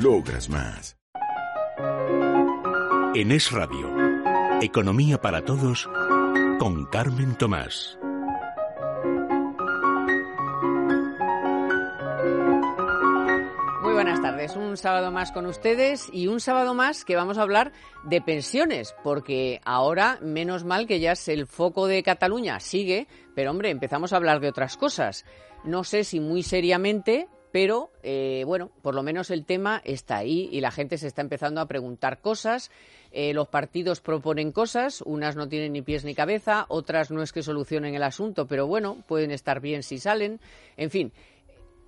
Logras más. En Es Radio, Economía para Todos con Carmen Tomás. Muy buenas tardes, un sábado más con ustedes y un sábado más que vamos a hablar de pensiones, porque ahora, menos mal que ya es el foco de Cataluña, sigue, pero hombre, empezamos a hablar de otras cosas. No sé si muy seriamente, pero eh, bueno, por lo menos el tema está ahí y la gente se está empezando a preguntar cosas. Eh, los partidos proponen cosas, unas no tienen ni pies ni cabeza, otras no es que solucionen el asunto, pero bueno, pueden estar bien si salen. En fin,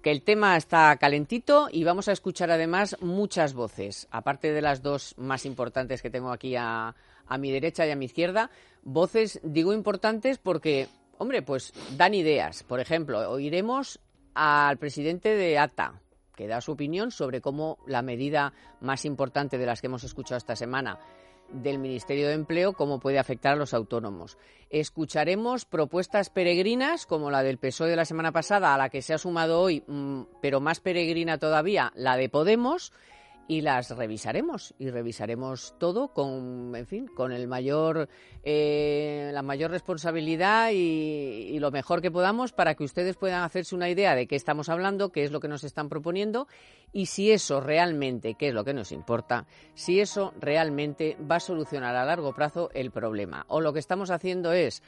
que el tema está calentito y vamos a escuchar además muchas voces, aparte de las dos más importantes que tengo aquí a, a mi derecha y a mi izquierda. Voces, digo importantes porque, hombre, pues dan ideas. Por ejemplo, oiremos al presidente de ATA, que da su opinión sobre cómo la medida más importante de las que hemos escuchado esta semana del Ministerio de Empleo, cómo puede afectar a los autónomos. Escucharemos propuestas peregrinas, como la del PSOE de la semana pasada, a la que se ha sumado hoy, mm, pero más peregrina todavía, la de Podemos, y las revisaremos y revisaremos todo con en fin con el mayor eh, la mayor responsabilidad y, lo mejor que podamos para que ustedes puedan hacerse una idea de qué estamos hablando qué es lo que nos están proponiendo y si eso realmente qué es lo que nos importa si eso realmente va a solucionar a largo plazo el problema o lo que estamos haciendo es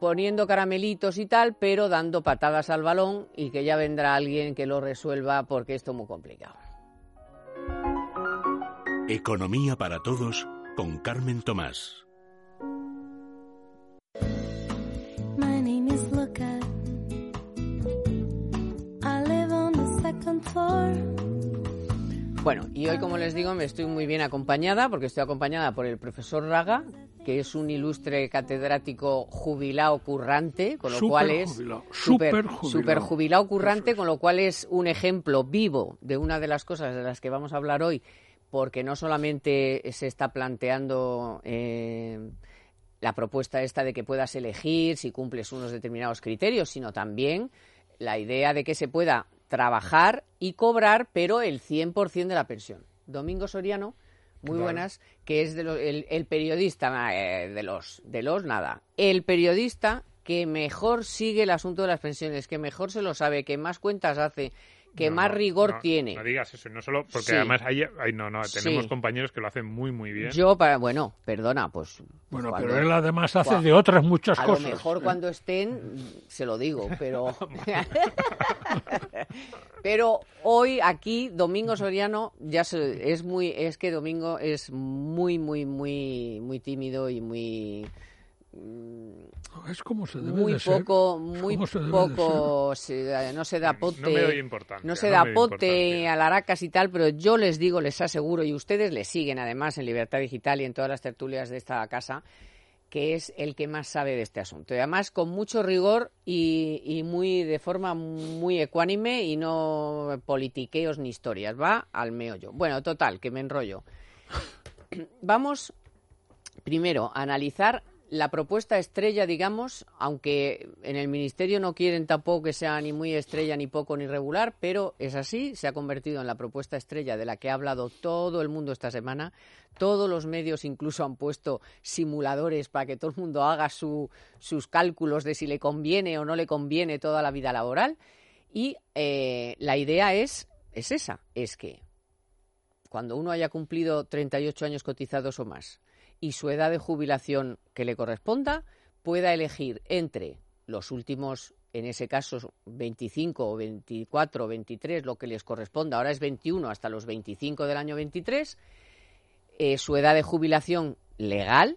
poniendo caramelitos y tal, pero dando patadas al balón y que ya vendrá alguien que lo resuelva porque esto es muy complicado. Economía para todos con Carmen Tomás. Bueno, y hoy, como les digo, me estoy muy bien acompañada, porque estoy acompañada por el profesor Raga, que es un ilustre catedrático jubilado currante, con lo cual es super, super, jubilado currante, con lo cual es un ejemplo vivo de una de las cosas de las que vamos a hablar hoy, porque no solamente se está planteando eh, la propuesta esta de que puedas elegir si cumples unos determinados criterios, sino también la idea de que se pueda trabajar y cobrar, pero el 100% de la pensión. Domingo Soriano, muy buenas, que es de el, periodista eh, de los de los nada, el periodista que mejor sigue el asunto de las pensiones, que mejor se lo sabe, que más cuentas hace, que más rigor tiene. No digas eso, no solo porque además hay, no, no, tenemos compañeros que lo hacen muy, muy bien. Yo, para, bueno, perdona, pues. Bueno, pero él además hace de otras muchas cosas. A lo mejor cuando estén, se lo digo, pero. pero hoy aquí, Domingo Soriano, ya es muy. Es que Domingo es muy, muy, muy, muy tímido y muy es como se debe muy de poco, ser. muy poco, no se da pote, no, se da pote a laracas y tal, pero yo les digo, les aseguro, y ustedes le siguen además en Libertad Digital y en todas las tertulias de esta casa, que es el que más sabe de este asunto. Y además con mucho rigor y, y muy de forma muy ecuánime y no politiqueos ni historias. Va al meollo. Bueno, total, que me enrollo. Vamos primero a analizar la propuesta estrella, digamos, aunque en el Ministerio no quieren tampoco que sea ni muy estrella, ni poco, ni regular, pero es así, se ha convertido en la propuesta estrella de la que ha hablado todo el mundo esta semana. Todos los medios incluso han puesto simuladores para que todo el mundo haga sus cálculos de si le conviene o no le conviene toda la vida laboral. Y eh, la idea es, es esa, es que cuando uno haya cumplido 38 años cotizados o más, y su edad de jubilación que le corresponda, pueda elegir entre los últimos, en ese caso, 25 o 24 o 23, lo que les corresponda, ahora es 21 hasta los 25 del año 23, eh, su edad de jubilación legal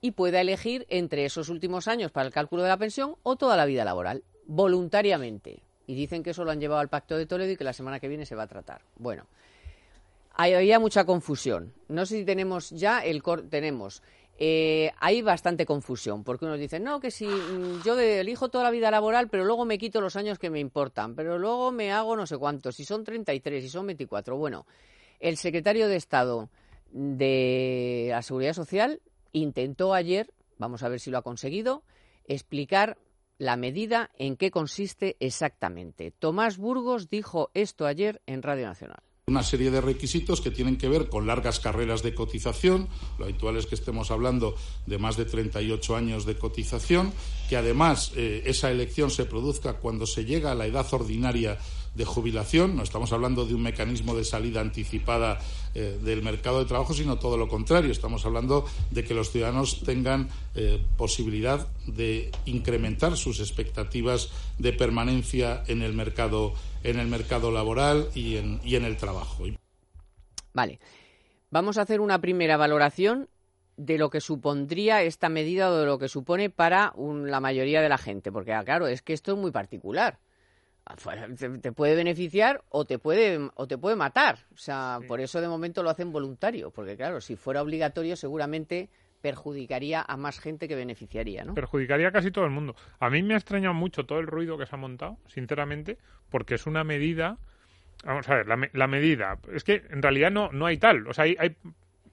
y pueda elegir entre esos últimos años para el cálculo de la pensión o toda la vida laboral, voluntariamente. Y dicen que eso lo han llevado al Pacto de Toledo y que la semana que viene se va a tratar. Bueno, había mucha confusión. No sé si tenemos ya el tenemos. Eh, hay bastante confusión, porque unos dicen, no, que si mm, yo elijo toda la vida laboral, pero luego me quito los años que me importan, pero luego me hago no sé cuántos, si son 33, si son 24. Bueno, el secretario de Estado de la Seguridad Social intentó ayer, vamos a ver si lo ha conseguido, explicar la medida en qué consiste exactamente. Tomás Burgos dijo esto ayer en Radio Nacional una serie de requisitos que tienen que ver con largas carreras de cotización. Lo habitual es que estemos hablando de más de 38 años de cotización, que además eh, esa elección se produzca cuando se llega a la edad ordinaria de jubilación. No estamos hablando de un mecanismo de salida anticipada eh, del mercado de trabajo, sino todo lo contrario. Estamos hablando de que los ciudadanos tengan eh, posibilidad de incrementar sus expectativas de permanencia en el mercado, en el mercado laboral y en, y en el trabajo. Vale. Vamos a hacer una primera valoración de lo que supondría esta medida o de lo que supone para la mayoría de la gente, porque ah, claro, es que esto es muy particular te puede beneficiar o te puede o te puede matar. O sea, por eso de momento lo hacen voluntario, porque claro, si fuera obligatorio seguramente perjudicaría a más gente que beneficiaría, ¿no? Perjudicaría a casi todo el mundo. A mí me ha extrañado mucho todo el ruido que se ha montado, sinceramente, porque es una medida Vamos a ver, la, la, medida. Es que en realidad no, no hay tal. O sea, hay, hay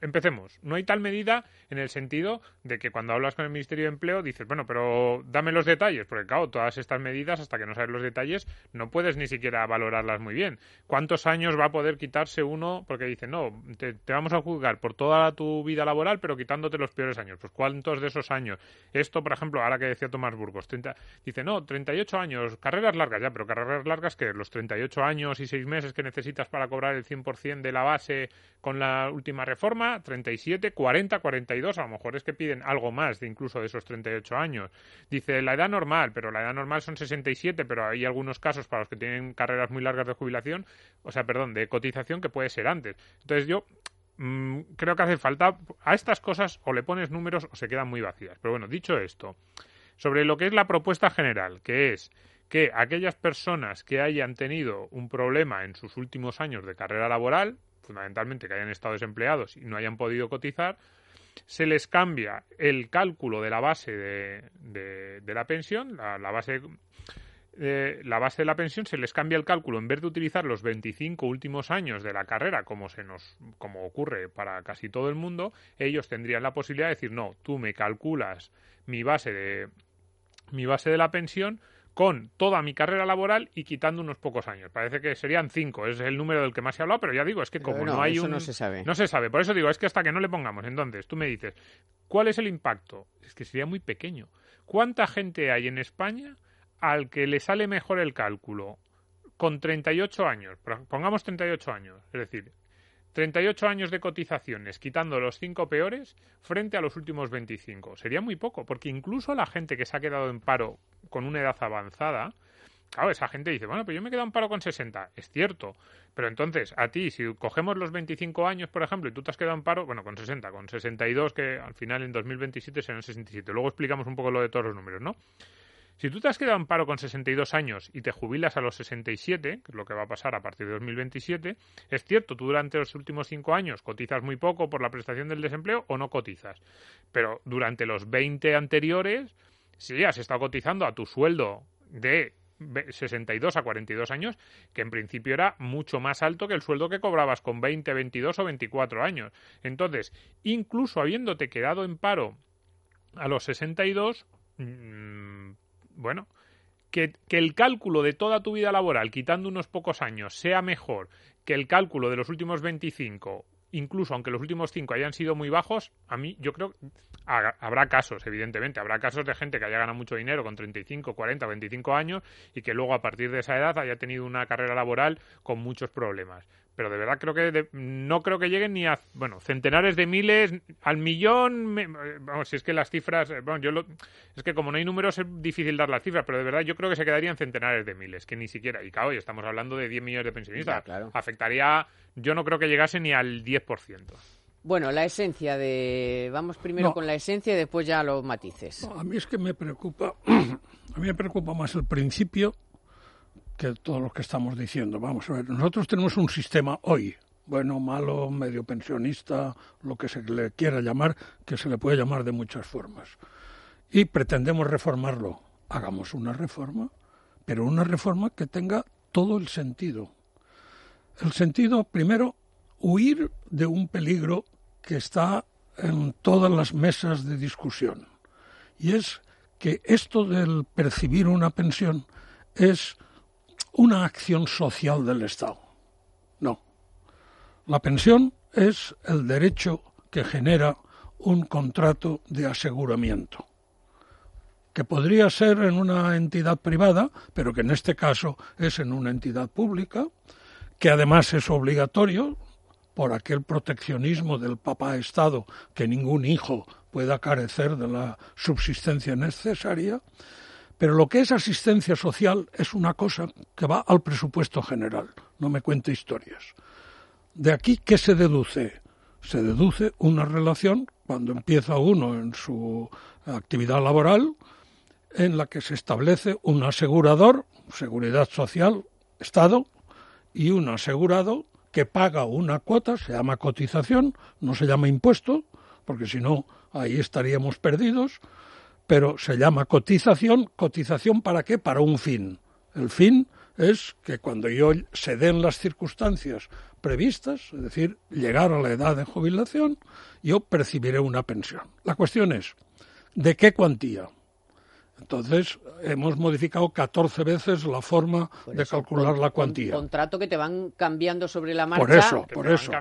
empecemos. No hay tal medida en el sentido de que cuando hablas con el Ministerio de Empleo dices, bueno, pero dame los detalles, porque claro, todas estas medidas, hasta que no sabes los detalles, no puedes ni siquiera valorarlas muy bien. ¿Cuántos años va a poder quitarse uno? Porque dicen, no, te, vamos a juzgar por toda tu vida laboral, pero quitándote los peores años. Pues ¿cuántos de esos años? Esto, por ejemplo, ahora que decía Tomás Burgos, dice, no, 38 años, carreras largas, ya, pero carreras largas que los 38 años y 6 meses que necesitas para cobrar el 100% de la base con la última reforma, 37, 40, 42, a lo mejor es que piden algo más de incluso de esos 38 años. Dice la edad normal, pero la edad normal son 67, pero hay algunos casos para los que tienen carreras muy largas de jubilación, o sea, perdón, de cotización que puede ser antes. Entonces yo mm, creo que hace falta a estas cosas o le pones números o se quedan muy vacías. Pero bueno, dicho esto, sobre lo que es la propuesta general, que es que aquellas personas que hayan tenido un problema en sus últimos años de carrera laboral, fundamentalmente que hayan estado desempleados y no hayan podido cotizar, se les cambia el cálculo de la base de, la pensión, la, base eh, la base de la pensión se les cambia el cálculo. En vez de utilizar los 25 últimos años de la carrera como se nos como ocurre para casi todo el mundo ellos tendrían la posibilidad de decir no tú me calculas mi base de mi base de la pensión con toda mi carrera laboral y quitando unos pocos años. Parece que serían cinco, es el número del que más se ha hablado, pero ya digo, es que como no, hay un... no se sabe. No se sabe, por eso digo, es que hasta que no le pongamos, entonces tú me dices, ¿cuál es el impacto? Es que sería muy pequeño. ¿Cuánta gente hay en España al que le sale mejor el cálculo con 38 años? Pongamos 38 años, es decir, 38 años de cotizaciones, quitando los cinco peores, frente a los últimos 25. Sería muy poco, porque incluso la gente que se ha quedado en paro con una edad avanzada, claro, esa gente dice, bueno, pues yo me he quedado en paro con 60. Es cierto. Pero entonces, a ti, si cogemos los 25 años, por ejemplo, y tú te has quedado en paro, bueno, con 60, con 62, que al final en 2027 serán 67. Luego explicamos un poco lo de todos los números, ¿no? Si tú te has quedado en paro con 62 años y te jubilas a los 67, que es lo que va a pasar a partir de 2027, es cierto, tú durante los últimos cinco años cotizas muy poco por la prestación del desempleo o no cotizas. Pero durante los 20 anteriores, sí has estado cotizando a tu sueldo de 62 a 42 años, que en principio era mucho más alto que el sueldo que cobrabas con 20, 22 o 24 años. Entonces, incluso habiéndote quedado en paro a los 62, bueno, que, que, el cálculo de toda tu vida laboral, quitando unos pocos años, sea mejor que el cálculo de los últimos 25, incluso aunque los últimos 5 hayan sido muy bajos, a mí yo creo habrá casos, evidentemente, habrá casos de gente que haya ganado mucho dinero con 35, 40, 25 años y que luego a partir de esa edad haya tenido una carrera laboral con muchos problemas pero de verdad creo que no creo que lleguen ni a bueno centenares de miles al millón vamos si es que las cifras eh, bueno yo es que como no hay números es difícil dar las cifras pero de verdad yo creo que se quedarían centenares de miles que ni siquiera y claro y estamos hablando de 10 millones de pensionistas afectaría yo no creo que llegase ni al 10% bueno, la esencia de... Vamos primero con la esencia y después ya los matices. a mí es que me preocupa... a mí me preocupa más el principio que todo lo que estamos diciendo. Vamos a ver, nosotros tenemos un sistema hoy, bueno, malo, medio pensionista, lo que se le quiera llamar, que se le puede llamar de muchas formas. Y pretendemos reformarlo. Hagamos una reforma, pero una reforma que tenga todo el sentido. El sentido, primero, huir de un peligro que está en todas las mesas de discusión. Y es que esto del percibir una pensión es una acción social del Estado. No. La pensión es el derecho que genera un contrato de aseguramiento, que podría ser en una entidad privada, pero que en este caso es en una entidad pública, que además es obligatorio por aquel proteccionismo del papá Estado que ningún hijo pueda carecer de la subsistencia necesaria, pero lo que es asistencia social es una cosa que va al presupuesto general, no me cuente historias. De aquí, ¿qué se deduce? Se deduce una relación, cuando empieza uno en su actividad laboral, en la que se establece un asegurador, seguridad social, Estado, y un asegurado que paga una cuota, se llama cotización, no se llama impuesto, porque si no, ahí estaríamos perdidos, pero se llama cotización. ¿Cotización para qué? Para un fin. El fin es que cuando yo se den las circunstancias previstas, es decir, llegar a la edad de jubilación, yo percibiré una pensión. La cuestión es, ¿de qué cuantía? Entonces, hemos modificado 14 veces la forma de calcular la cuantía. Un contrato que te van cambiando sobre la marcha. Por eso, por eso.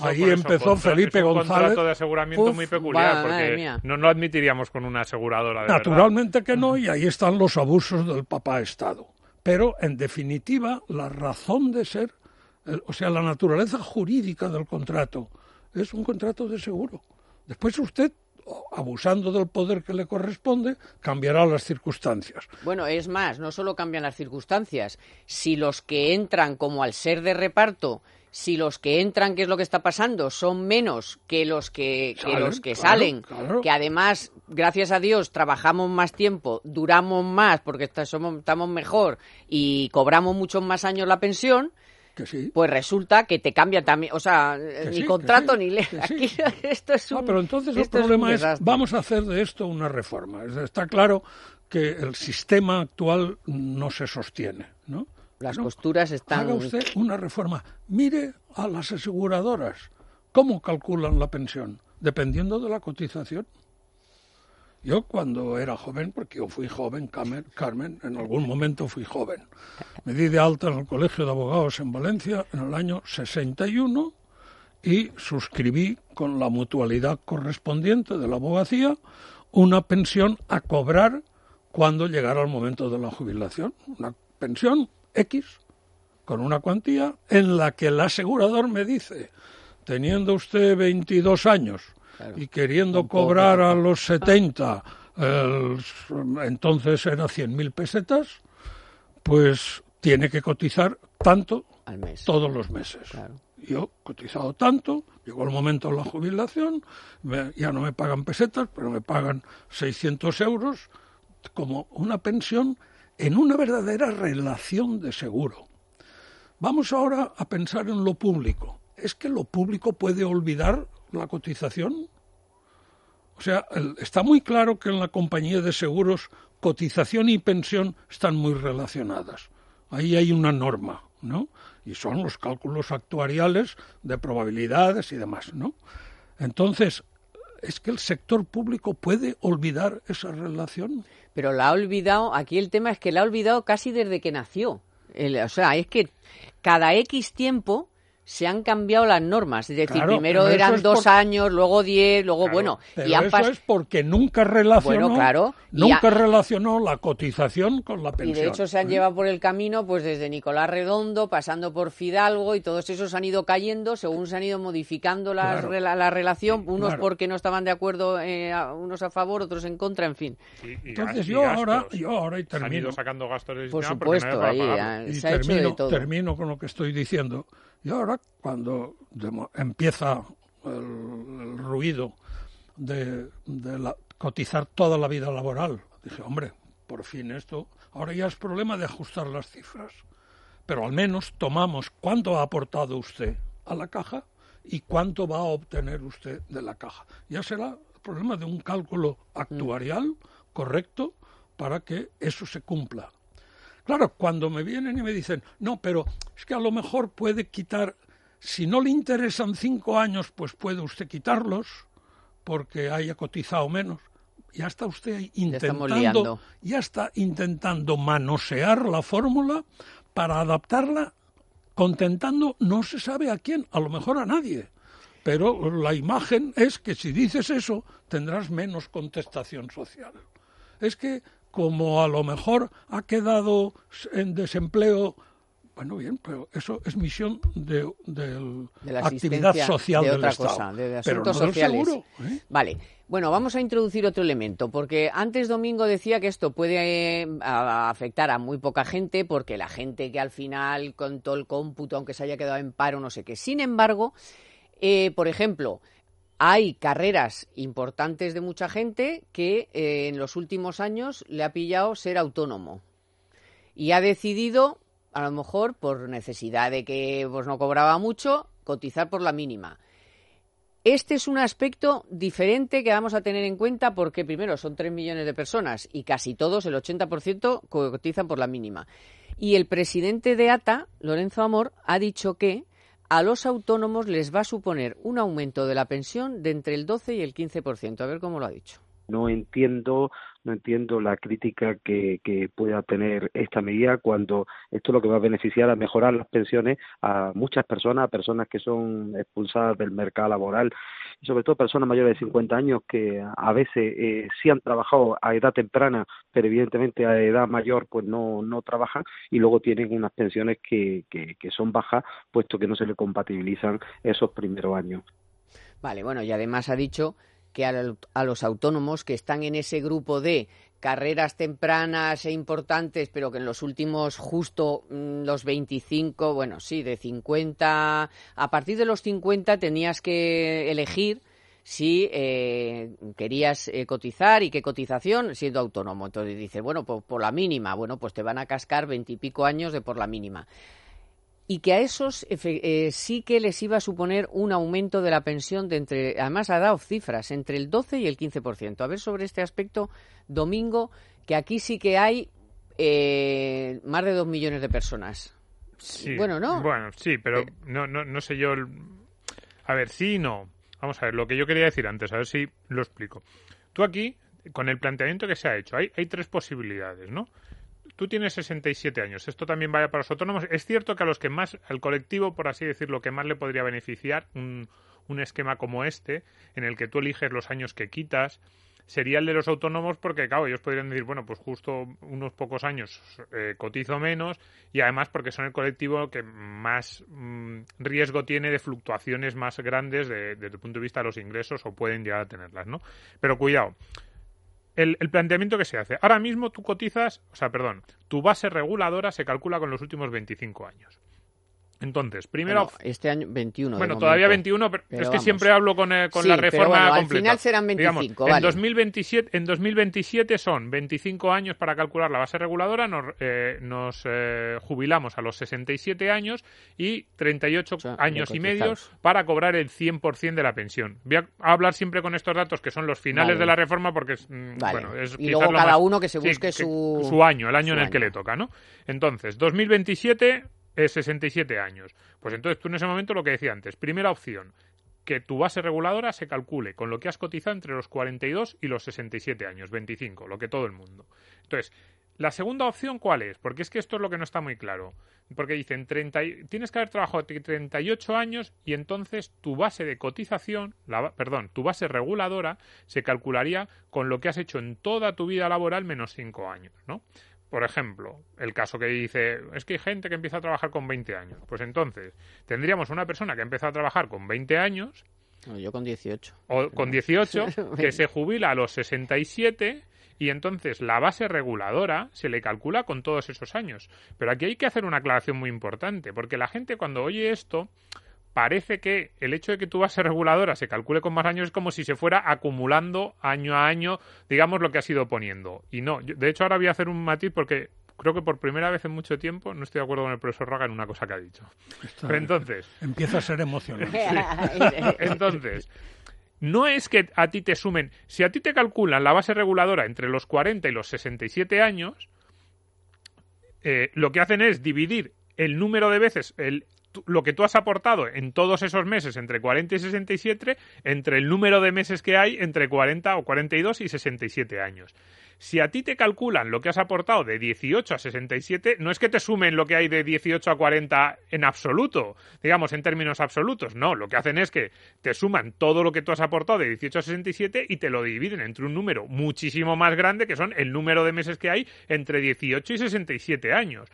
Ahí empezó Felipe González. un contrato de aseguramiento muy peculiar, porque no lo admitiríamos con una aseguradora. Naturalmente que no, y ahí están los abusos del papá Estado. Pero, en definitiva, la razón de ser, o sea, la naturaleza jurídica del contrato, es un contrato de seguro. Después usted abusando del poder que le corresponde, cambiará las circunstancias. Bueno, es más, no solo cambian las circunstancias. Si los que entran como al ser de reparto, si los que entran, ¿qué es lo que está pasando? Son menos que los que, los que salen, que además, gracias a Dios, trabajamos más tiempo, duramos más porque estamos mejor y cobramos muchos más años la pensión, pues resulta que te cambia también, o sea, ni contrato ni ley. Aquí esto es un, pero entonces el problema es, vamos a hacer de esto una reforma. Está claro que el sistema actual no se sostiene, ¿no? Las costuras están... Haga usted una reforma. Mire a las aseguradoras. ¿Cómo calculan la pensión? Dependiendo de la cotización. Yo cuando era joven, porque yo fui joven, Carmen, en algún momento fui joven, me di de alta en el Colegio de Abogados en Valencia en el año 61 y suscribí con la mutualidad correspondiente de la abogacía una pensión a cobrar cuando llegara el momento de la jubilación. Una pensión X con una cuantía en la que el asegurador me dice, teniendo usted 22 años, y queriendo cobrar a los 70, entonces era 100.000 pesetas, pues tiene que cotizar tanto todos los meses. Yo he cotizado tanto, llegó el momento de la jubilación, ya no me pagan pesetas, pero me pagan 600 euros como una pensión en una verdadera relación de seguro. Vamos ahora a pensar en lo público. ¿Es que lo público puede olvidar la cotización? O sea, está muy claro que en la compañía de seguros cotización y pensión están muy relacionadas. Ahí hay una norma, ¿no? Y son los cálculos actuariales de probabilidades y demás, ¿no? Entonces, ¿es que el sector público puede olvidar esa relación? Pero la ha olvidado, aquí el tema es que la ha olvidado casi desde que nació. o sea, es que cada X tiempo se han cambiado las normas. Es decir, primero eran dos años, luego diez, luego bueno. y eso es porque nunca relacionó, claro, nunca relacionó la cotización con la pensión. Y de hecho se han ¿eh? llevado por el camino, pues desde Nicolás Redondo, pasando por Fidalgo y todos esos han ido cayendo según se han ido modificando la, la, relación, unos porque no estaban de acuerdo, eh, unos a favor, otros en contra, en fin. Entonces yo ahora, yo ahora y termino. han ido sacando gastos de Por supuesto, ahí se ha hecho de todo. termino con lo que estoy diciendo. Y ahora, cuando empieza el, ruido de, cotizar toda la vida laboral, dije, hombre, por fin esto, ahora ya es problema de ajustar las cifras. Pero al menos tomamos cuánto ha aportado usted a la caja y cuánto va a obtener usted de la caja. Ya será el problema de un cálculo actuarial correcto para que eso se cumpla. Claro, cuando me vienen y me dicen, no, pero es que a lo mejor puede quitar, si no le interesan cinco años, pues puede usted quitarlos porque haya cotizado menos. Ya está usted intentando, ya está intentando manosear la fórmula para adaptarla contentando no se sabe a quién, a lo mejor a nadie. Pero la imagen es que si dices eso tendrás menos contestación social. Es que como a lo mejor ha quedado en desempleo bueno, bien, pero eso es misión de, la actividad social de del otra Estado. Cosa, de asuntos sociales. ¿eh? Vale. Bueno, vamos a introducir otro elemento, porque antes Domingo decía que esto puede eh, afectar a muy poca gente, porque la gente que al final, con todo el cómputo, aunque se haya quedado en paro, no sé qué. Sin embargo, eh, por ejemplo, hay carreras importantes de mucha gente que en los últimos años le ha pillado ser autónomo y ha decidido a lo mejor por necesidad de que pues, no cobraba mucho, cotizar por la mínima. Este es un aspecto diferente que vamos a tener en cuenta porque, primero, son 3 millones de personas y casi todos, el 80%, cotizan por la mínima. Y el presidente de ATA, Lorenzo Amor, ha dicho que a los autónomos les va a suponer un aumento de la pensión de entre el 12 y el 15%. A ver cómo lo ha dicho. No entiendo no entiendo la crítica que, pueda tener esta medida cuando esto es lo que va a beneficiar a mejorar las pensiones a muchas personas, a personas que son expulsadas del mercado laboral y sobre todo personas mayores de 50 años que a veces eh, sí han trabajado a edad temprana, pero evidentemente a edad mayor pues no, no trabajan y luego tienen unas pensiones que, que, que son bajas puesto que no se le compatibilizan esos primeros años. Vale, bueno, y además ha dicho que a, los autónomos que están en ese grupo de carreras tempranas e importantes, pero que en los últimos justo mm, los 25, bueno, sí, de 50, a partir de los 50 tenías que elegir si eh, querías eh, cotizar y qué cotización siendo autónomo. Entonces dices, bueno, pues por la mínima, bueno, pues te van a cascar veintipico años de por la mínima y que a esos eh, sí que les iba a suponer un aumento de la pensión de entre, además ha dado cifras, entre el 12 y el 15%. A ver sobre este aspecto, Domingo, que aquí sí que hay eh, más de dos millones de personas. Sí, bueno, ¿no? Bueno, sí, pero eh. no, no, no sé yo... A ver, sí y no. Vamos a ver, lo que yo quería decir antes, a ver si lo explico. Tú aquí, con el planteamiento que se ha hecho, hay, hay tres posibilidades, ¿no? Tú tienes 67 años. Esto también vaya para los autónomos. Es cierto que a los que más, al colectivo, por así decirlo, que más le podría beneficiar un, un esquema como este, en el que tú eliges los años que quitas, sería el de los autónomos porque, claro, ellos podrían decir, bueno, pues justo unos pocos años eh, cotizo menos y además porque son el colectivo que más mm, riesgo tiene de fluctuaciones más grandes desde el punto de vista de los ingresos o pueden llegar a tenerlas, ¿no? Pero cuidado, el, planteamiento que se hace. Ahora mismo tú cotizas, o sea, perdón, tu base reguladora se calcula con los últimos 25 años. Entonces, primero. este año 21. Bueno, todavía 21, pero, es que siempre hablo con, eh, con la reforma Al final serán 25. en, 2027, en 2027 son 25 años para calcular la base reguladora, nos, eh, nos eh, jubilamos a los 67 años y 38 años y medio para cobrar el 100% de la pensión. Voy a hablar siempre con estos datos que son los finales de la reforma porque es. Mm, bueno, es y luego cada uno que se busque su... su año, el año en el que le toca, ¿no? Entonces, 2027 es 67 años. Pues entonces tú en ese momento lo que decía antes, primera opción, que tu base reguladora se calcule con lo que has cotizado entre los 42 y los 67 años, 25, lo que todo el mundo. Entonces, la segunda opción, ¿cuál es? Porque es que esto es lo que no está muy claro. Porque dicen, 30, tienes que haber trabajado 38 años y entonces tu base de cotización, la, perdón, tu base reguladora se calcularía con lo que has hecho en toda tu vida laboral menos 5 años, ¿no? Por ejemplo, el caso que dice, es que hay gente que empieza a trabajar con 20 años. Pues entonces, tendríamos una persona que empieza a trabajar con 20 años. yo con 18. O con 18, que se jubila a los 67 y entonces la base reguladora se le calcula con todos esos años. Pero aquí hay que hacer una aclaración muy importante, porque la gente cuando oye esto parece que el hecho de que tu base reguladora se calcule con más años es como si se fuera acumulando año a año, digamos, lo que has ido poniendo. Y no, de hecho ahora voy a hacer un matiz porque creo que por primera vez en mucho tiempo no estoy de acuerdo con el profesor Raga en una cosa que ha dicho. Pero entonces... Empieza a ser emocionante. entonces, no es que a ti te sumen, si a ti te calculan la base reguladora entre los 40 y los 67 años, eh, lo que hacen es dividir el número de veces, el, lo que tú has aportado en todos esos meses entre 40 y 67 entre el número de meses que hay entre 40 o 42 y 67 años. Si a ti te calculan lo que has aportado de 18 a 67, no es que te sumen lo que hay de 18 a 40 en absoluto, digamos en términos absolutos, no, lo que hacen es que te suman todo lo que tú has aportado de 18 a 67 y te lo dividen entre un número muchísimo más grande que son el número de meses que hay entre 18 y 67 años.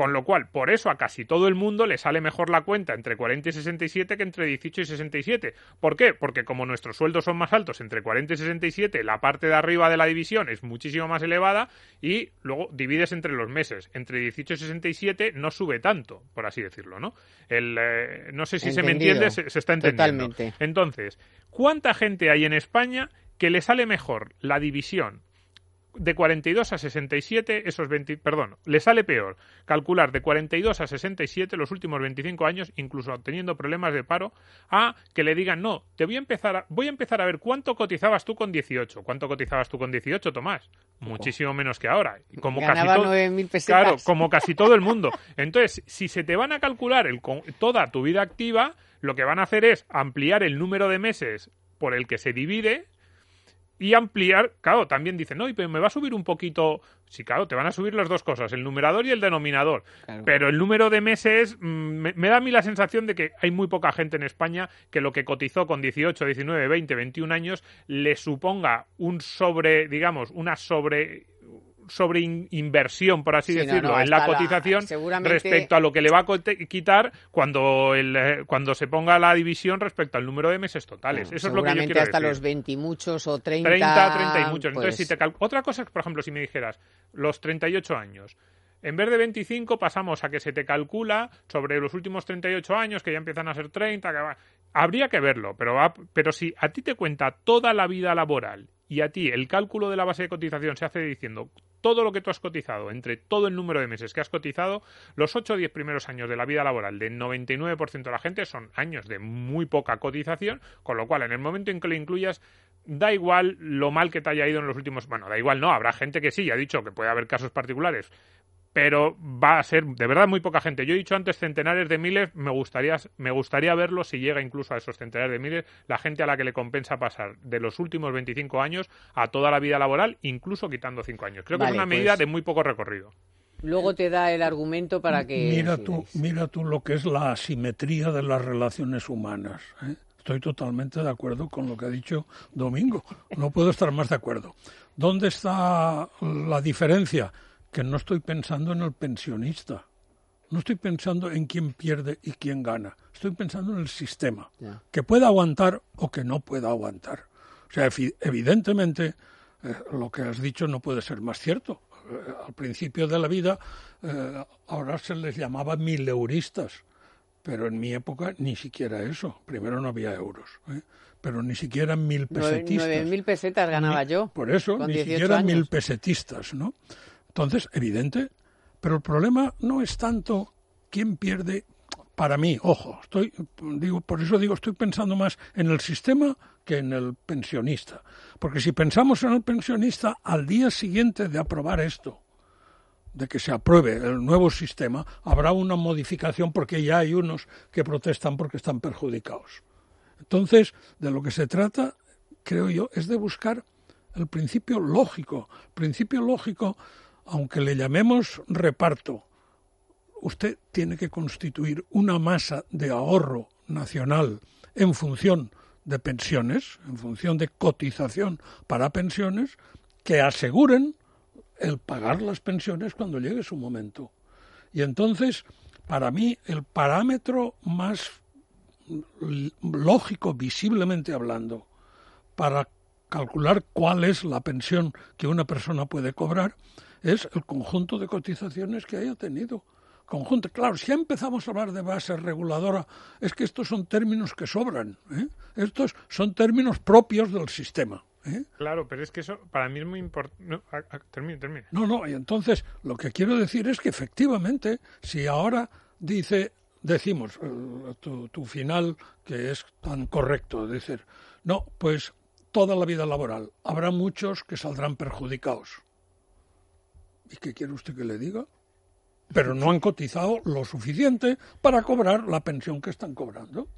Con lo cual, por eso a casi todo el mundo le sale mejor la cuenta entre 40 y 67 que entre 18 y 67. ¿Por qué? Porque como nuestros sueldos son más altos entre 40 y 67, la parte de arriba de la división es muchísimo más elevada y luego divides entre los meses. Entre 18 y 67 no sube tanto, por así decirlo, ¿no? El, eh, no sé si se me entiende, se, está entendiendo. Totalmente. Entonces, ¿cuánta gente hay en España que le sale mejor la división de 42 a 67, esos 20, perdón, le sale peor calcular de 42 a 67 los últimos 25 años, incluso teniendo problemas de paro, a que le digan, no, te voy a empezar a, voy a empezar a ver cuánto cotizabas tú con 18. ¿Cuánto cotizabas tú con 18, Tomás? Muchísimo menos que ahora. Como casi todo, Claro, como casi todo el mundo. Entonces, si se te van a calcular el, toda tu vida activa, lo que van a hacer es ampliar el número de meses por el que se divide y ampliar, claro, también dicen, no, pero me va a subir un poquito, sí, claro, te van a subir las dos cosas, el numerador y el denominador, pero el número de meses mm, me, da a mí la sensación de que hay muy poca gente en España que lo que cotizó con 18, 19, 20, 21 años le suponga un sobre, digamos, una sobre sobre inversión, por así decirlo, en la cotización respecto a lo que le va a quitar cuando el, eh, cuando se ponga la división respecto al número de meses totales. Eso es lo que yo quiero hasta los 20 y muchos o 30. 30, 30 y muchos. Entonces, si pues te Otra cosa es, por ejemplo, si me dijeras los 38 años. En vez de 25 pasamos a que se te calcula sobre los últimos 38 años, que ya empiezan a ser 30. Que Habría que verlo, pero, pero si a ti te cuenta toda la vida laboral y a ti el cálculo de la base de cotización se hace diciendo todo lo que tú has cotizado, entre todo el número de meses que has cotizado, los 8 o 10 primeros años de la vida laboral del 99% de la gente son años de muy poca cotización, con lo cual en el momento en que lo incluyas, da igual lo mal que te haya ido en los últimos... Bueno, da igual, no, habrá gente que sí, ya ha dicho que puede haber casos particulares, pero va a ser de verdad muy poca gente. Yo he dicho antes centenares de miles, me gustaría, me gustaría verlo si llega incluso a esos centenares de miles, la gente a la que le compensa pasar de los últimos 25 años a toda la vida laboral, incluso quitando 5 años. Creo que es una medida pues de muy poco recorrido. Luego te da el argumento para que... Mira tú, mira tú lo que es la asimetría de las relaciones humanas. ¿eh? Estoy totalmente de acuerdo con lo que ha dicho Domingo. No puedo estar más de acuerdo. ¿Dónde está la diferencia? Que no estoy pensando en el pensionista, no estoy pensando en quién pierde y quién gana, estoy pensando en el sistema, que pueda aguantar o que no pueda aguantar. O sea, evidentemente eh, lo que has dicho no puede ser más cierto. Eh, al principio de la vida eh, ahora se les llamaba mileuristas, pero en mi época ni siquiera eso. Primero no había euros, pero ni siquiera mil pesetistas. Nueve mil pesetas ganaba yo. Por eso, ni siquiera mil pesetistas, ¿no? Entonces, evidente, pero el problema no es tanto quién pierde para mí, ojo, estoy digo por eso digo estoy pensando más en el sistema que en el pensionista, porque si pensamos en el pensionista al día siguiente de aprobar esto, de que se apruebe el nuevo sistema, habrá una modificación porque ya hay unos que protestan porque están perjudicados. Entonces, de lo que se trata, creo yo, es de buscar el principio lógico, principio lógico aunque le llamemos reparto, usted tiene que constituir una masa de ahorro nacional en función de pensiones, en función de cotización para pensiones, que aseguren el pagar las pensiones cuando llegue su momento. Y entonces, para mí, el parámetro más lógico, visiblemente hablando, para calcular cuál es la pensión que una persona puede cobrar, es el conjunto de cotizaciones que haya tenido. Conjunto. Claro, si ya empezamos a hablar de base reguladora, es que estos son términos que sobran. ¿eh? Estos son términos propios del sistema. ¿eh? Claro, pero es que eso para mí es muy importante. No, termine, termine. No, no, y entonces lo que quiero decir es que efectivamente, si ahora dice, decimos, eh, tu, tu final que es tan correcto, decir, no, pues toda la vida laboral habrá muchos que saldrán perjudicados. ¿Y qué quiere usted que le diga? Pero no han cotizado lo suficiente para cobrar la pensión que están cobrando.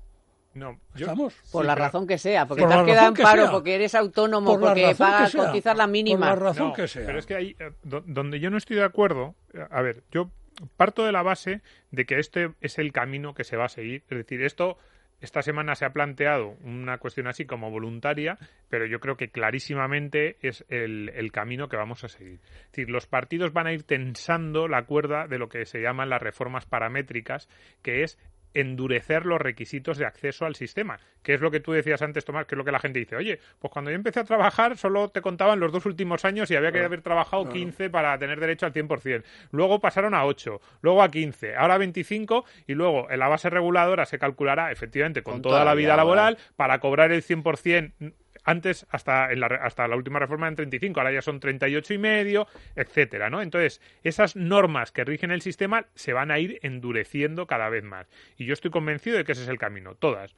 No, ¿Estamos? Por la pero- razón que sea, porque Por te has quedado en paro, sea. porque eres autónomo, Por porque pagas cotizar la Por mínima. la razón No, que sea. Pero es que ahí, eh, do- donde yo no estoy de acuerdo, eh, a ver, yo parto de la base de que este es el camino que se va a seguir. Es decir, esto esta semana se ha planteado una cuestión así como voluntaria, pero yo creo que clarísimamente es el, camino que vamos a seguir. Es decir, los partidos van a ir tensando la cuerda de lo que se llaman las reformas paramétricas, que es endurecer los requisitos de acceso al sistema, que es lo que tú decías antes, Tomás, que es lo que la gente dice, oye, pues cuando yo empecé a trabajar solo te contaban los dos últimos años y había que haber trabajado 15 para tener derecho al 100%. Luego pasaron a 8, luego a 15, ahora a 25 y luego en la base reguladora se calculará efectivamente con, toda, la vida laboral. para cobrar el 100% antes hasta en la, hasta la última reforma en 35, ahora ya son 38 y medio, etcétera, ¿no? Entonces, esas normas que rigen el sistema se van a ir endureciendo cada vez más. Y yo estoy convencido de que ese es el camino, todas.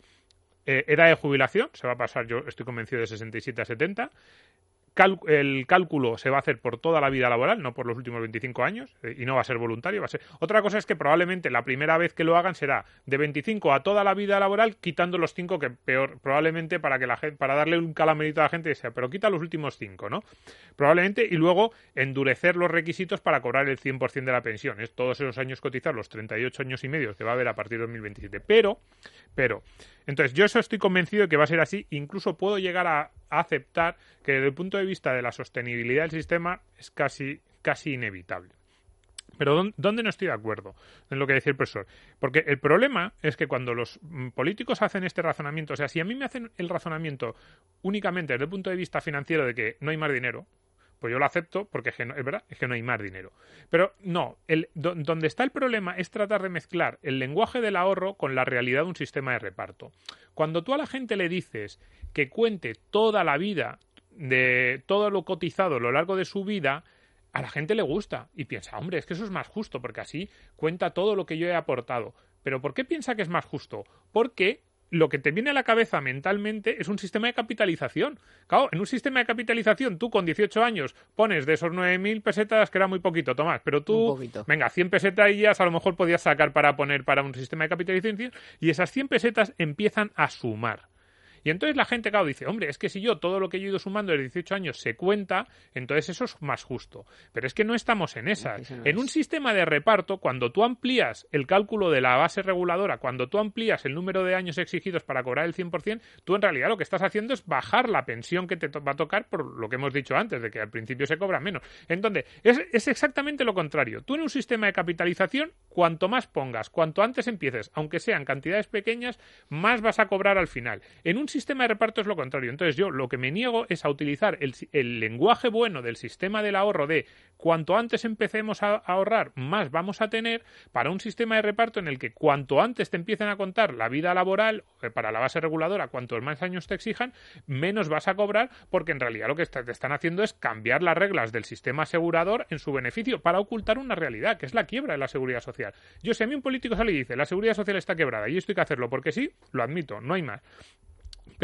Eh, edad de jubilación se va a pasar, yo estoy convencido de 67 a 70. El cálculo se va a hacer por toda la vida laboral, no por los últimos 25 años, eh, y no va a ser voluntario. Va a ser... Otra cosa es que probablemente la primera vez que lo hagan será de 25 a toda la vida laboral, quitando los 5 que peor, probablemente para que la gente, para darle un calamerito a la gente, sea, pero quita los últimos 5, ¿no? Probablemente, y luego endurecer los requisitos para cobrar el 100% de la pensión. Es todos esos años cotizar, los 38 años y medio que va a haber a partir de 2027. Pero, pero, entonces yo eso estoy convencido de que va a ser así. Incluso puedo llegar a, aceptar que desde el punto de vista de la sostenibilidad del sistema es casi, casi inevitable. Pero ¿dón- ¿dónde no estoy de acuerdo en lo que decía el profesor? Porque el problema es que cuando los mm, políticos hacen este razonamiento, o sea, si a mí me hacen el razonamiento únicamente desde el punto de vista financiero de que no hay más dinero, pues yo lo acepto porque es, no- verdad, es que no hay más dinero. Pero no, el, do- donde está el problema es tratar de mezclar el lenguaje del ahorro con la realidad de un sistema de reparto. Cuando tú a la gente le dices que cuente toda la vida de todo lo cotizado a lo largo de su vida, a la gente le gusta y piensa, hombre, es que eso es más justo porque así cuenta todo lo que yo he aportado. Pero ¿por qué piensa que es más justo? Porque lo que te viene a la cabeza mentalmente es un sistema de capitalización. Claro, en un sistema de capitalización tú con 18 años pones de esos 9.000 pesetas, que era muy poquito, Tomás, pero tú, venga, 100 pesetas a lo mejor podías sacar para poner para un sistema de capitalización y esas 100 pesetas empiezan a sumar. Y entonces la gente, claro, dice, hombre, es que si yo todo lo que yo he ido sumando de 18 años se cuenta, entonces eso es más justo. Pero es que no estamos en esas. No en es. un sistema de reparto, cuando tú amplías el cálculo de la base reguladora, cuando tú amplías el número de años exigidos para cobrar el 100%, tú en realidad lo que estás haciendo es bajar la pensión que te va a tocar por lo que hemos dicho antes, de que al principio se cobra menos. Entonces, es, es exactamente lo contrario. Tú en un sistema de capitalización, cuanto más pongas, cuanto antes empieces, aunque sean cantidades pequeñas, más vas a cobrar al final. En un sistema de reparto es lo contrario. Entonces yo lo que me niego es a utilizar el, lenguaje bueno del sistema del ahorro de cuanto antes empecemos a, ahorrar, más vamos a tener para un sistema de reparto en el que cuanto antes te empiecen a contar la vida laboral eh, para la base reguladora, cuantos más años te exijan, menos vas a cobrar porque en realidad lo que te están haciendo es cambiar las reglas del sistema asegurador en su beneficio para ocultar una realidad, que es la quiebra de la seguridad social. Yo, si a mí un político sale y dice la seguridad social está quebrada y esto hay que hacerlo porque sí, lo admito, no hay más.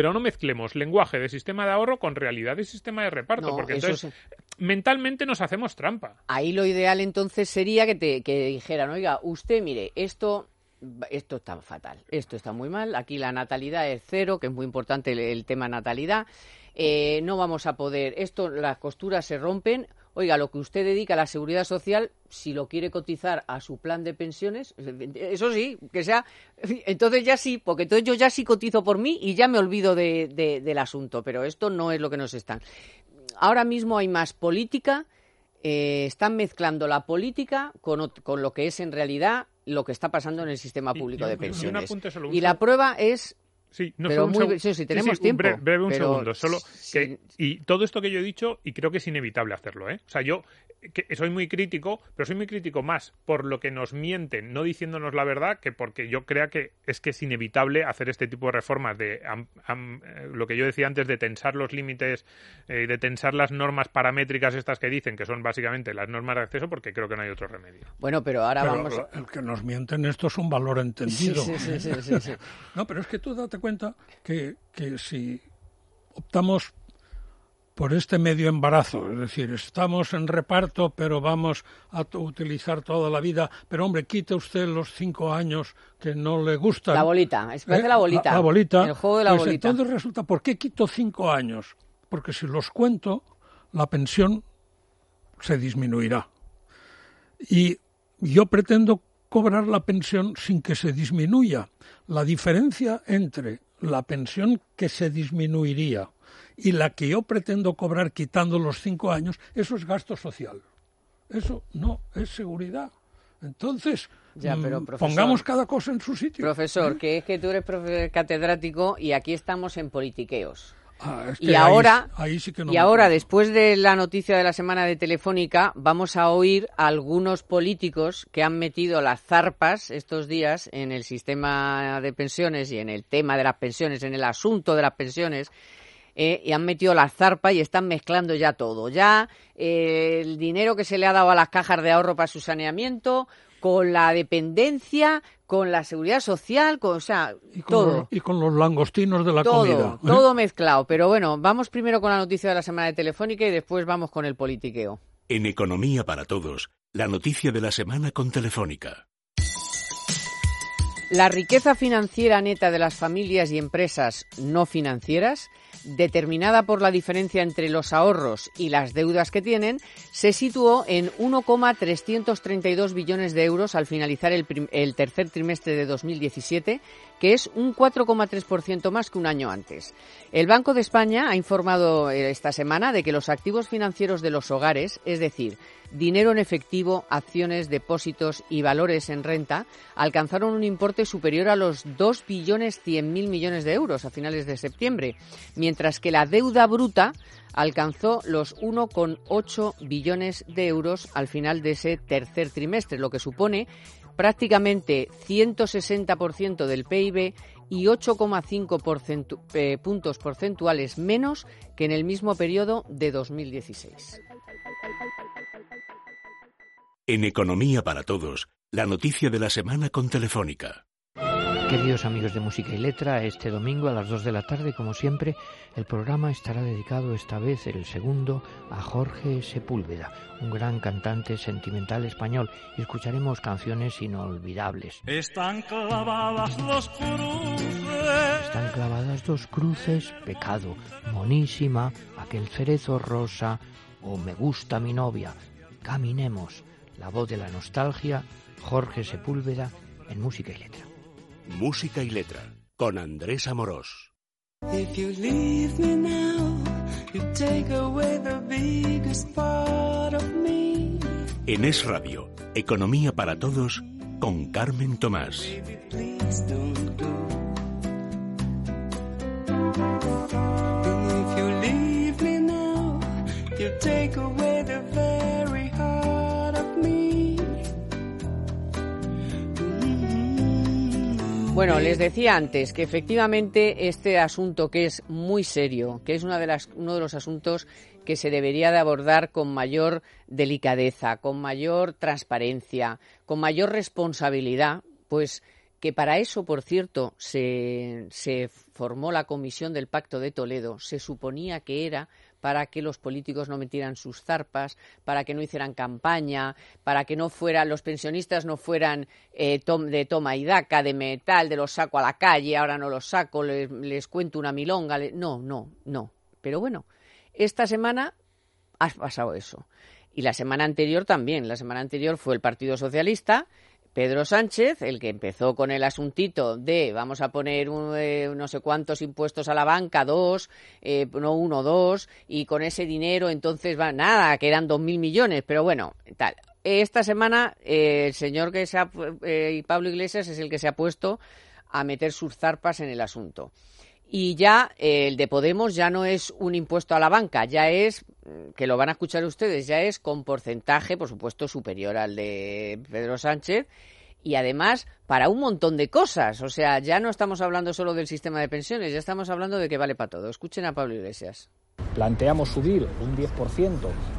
Pero no mezclemos lenguaje de sistema de ahorro con realidad de sistema de reparto, No, porque entonces mentalmente nos hacemos trampa. Ahí lo ideal entonces sería que te que dijeran, oiga, usted mire, esto esto está fatal, esto está muy mal, aquí la natalidad es cero, que es muy importante el, el tema natalidad, eh, no vamos a poder, esto, las costuras se rompen, oiga, lo que usted dedica a la seguridad social, si lo quiere cotizar a su plan de pensiones, eso sí, que sea, entonces ya sí, porque entonces yo ya sí cotizo por mí y ya me olvido de- de- del asunto, pero esto no es lo que nos están. Ahora mismo hay más política, eh, están mezclando la política con, con lo que es en realidad lo que está pasando en el sistema público y de y pensiones. Y la prueba es Sí, no pero muy, sí, sí, sí, tenemos sí, un tiempo. breve un pero segundo, solo que y todo esto que yo he dicho y creo que es inevitable hacerlo, ¿eh? O sea, yo que soy muy crítico, pero soy muy crítico más por lo que nos mienten, no diciéndonos la verdad, que porque yo crea que es que es inevitable hacer este tipo de reformas de am- am- eh, lo que yo decía antes de tensar los límites, eh, de tensar las normas paramétricas estas que dicen que son básicamente las normas de acceso, porque creo que no hay otro remedio. Bueno, pero ahora Pero vamos... el que nos mienten esto es un valor Sí, entendido. sí, sí, sí, sí, sí. No, pero es que tú date cuenta que, que si optamos por este medio embarazo, es decir, estamos en reparto, pero vamos a utilizar toda la vida, pero hombre, quite usted los cinco años que no le gustan. La bolita, es ¿Eh? la bolita. La, bolita. El juego de la Pues bolita. Entonces resulta, ¿por qué quito cinco años? Porque si los cuento, la pensión se disminuirá. Y yo pretendo cobrar la pensión sin que se disminuya. La diferencia entre la pensión que se disminuiría y la que yo pretendo cobrar quitando los cinco años, eso es gasto social. Eso no es seguridad. Entonces, Ya, pero, mm, profesor, pongamos cada cosa en su sitio. Profesor, ¿eh? que es que tú eres catedrático y aquí estamos en politiqueos. Ah, es Y que ahora, ahí sí que no y ahora, después de la noticia de la semana de Telefónica, vamos a oír a algunos políticos que han metido las zarpas estos días en el sistema de pensiones y en el tema de las pensiones, en el asunto de las pensiones. eh, y han metido la zarpa y están mezclando ya todo. Ya eh, el dinero que se le ha dado a las cajas de ahorro para su saneamiento, con la dependencia, con la seguridad social, con, o sea, y con, todo los, y con los langostinos de la todo, comida. ¿eh? todo mezclado. Pero bueno, vamos primero con la noticia de la semana de Telefónica y después vamos con el politiqueo. En Economía para Todos, la noticia de la semana con Telefónica. La riqueza financiera neta de las familias y empresas no financieras, determinada por la diferencia entre los ahorros y las deudas que tienen, se situó en 1,332 billones de euros al finalizar el, tercer trimestre de 2017, que es un 4,3% más que un año antes. El Banco de España ha informado eh, esta semana de que los activos financieros de los hogares, es decir, dinero en efectivo, acciones, depósitos y valores en renta, alcanzaron un importe superior a los 2 billones 100 mil millones de euros a finales de septiembre, mientras que la deuda bruta alcanzó los 1,8 billones de euros al final de ese tercer trimestre, lo que supone prácticamente 160% del PIB y 8,5 porcentu- eh, puntos porcentuales menos que en el mismo periodo de 2016. En Economía para Todos, la noticia de la semana con Telefónica. Queridos amigos de Música y Letra, este domingo a las 2 de la tarde, como siempre, el programa estará dedicado esta vez, el segundo, a Jorge Sepúlveda, un gran cantante sentimental español, y escucharemos canciones inolvidables. Están clavadas dos cruces. Están clavadas dos cruces, pecado, monísima, aquel cerezo rosa, o me gusta mi novia. Caminemos, la voz de la nostalgia, Jorge Sepúlveda, en Música y Letra. Música y letra, con Andrés Amorós. If you leave me now, you take away the biggest part of me. En Es Radio, Economía para Todos, con Carmen Tomás. Bueno, les decía antes que efectivamente este asunto que es muy serio, que es una de las, uno de los asuntos que se debería de abordar con mayor delicadeza, con mayor transparencia, con mayor responsabilidad, pues que para eso, por cierto, se, se formó la Comisión del Pacto de Toledo, se suponía que era para que los políticos no metieran sus zarpas, para que no hicieran campaña, para que no fueran los pensionistas no fueran eh, tom- de toma y daca, de metal, de los saco a la calle, ahora no los saco, les, les cuento una milonga. No, no, no. Pero bueno, esta semana ha pasado eso. Y la semana anterior también. La semana anterior fue el Partido Socialista, Pedro Sánchez, el que empezó con el asuntito de vamos a poner un, eh, no sé cuántos impuestos a la banca, dos, eh, no uno, dos, y con ese dinero entonces va nada, que eran dos mil millones, pero bueno, tal. Esta semana eh, el señor que se ha, eh, Pablo Iglesias es el que se ha puesto a meter sus zarpas en el asunto. Y ya el de Podemos ya no es un impuesto a la banca, ya es, que lo van a escuchar ustedes, ya es con porcentaje, por supuesto, superior al de Pedro Sánchez y además para un montón de cosas. O sea, ya no estamos hablando solo del sistema de pensiones, ya estamos hablando de que vale para todo. Escuchen a Pablo Iglesias. Planteamos subir un 10%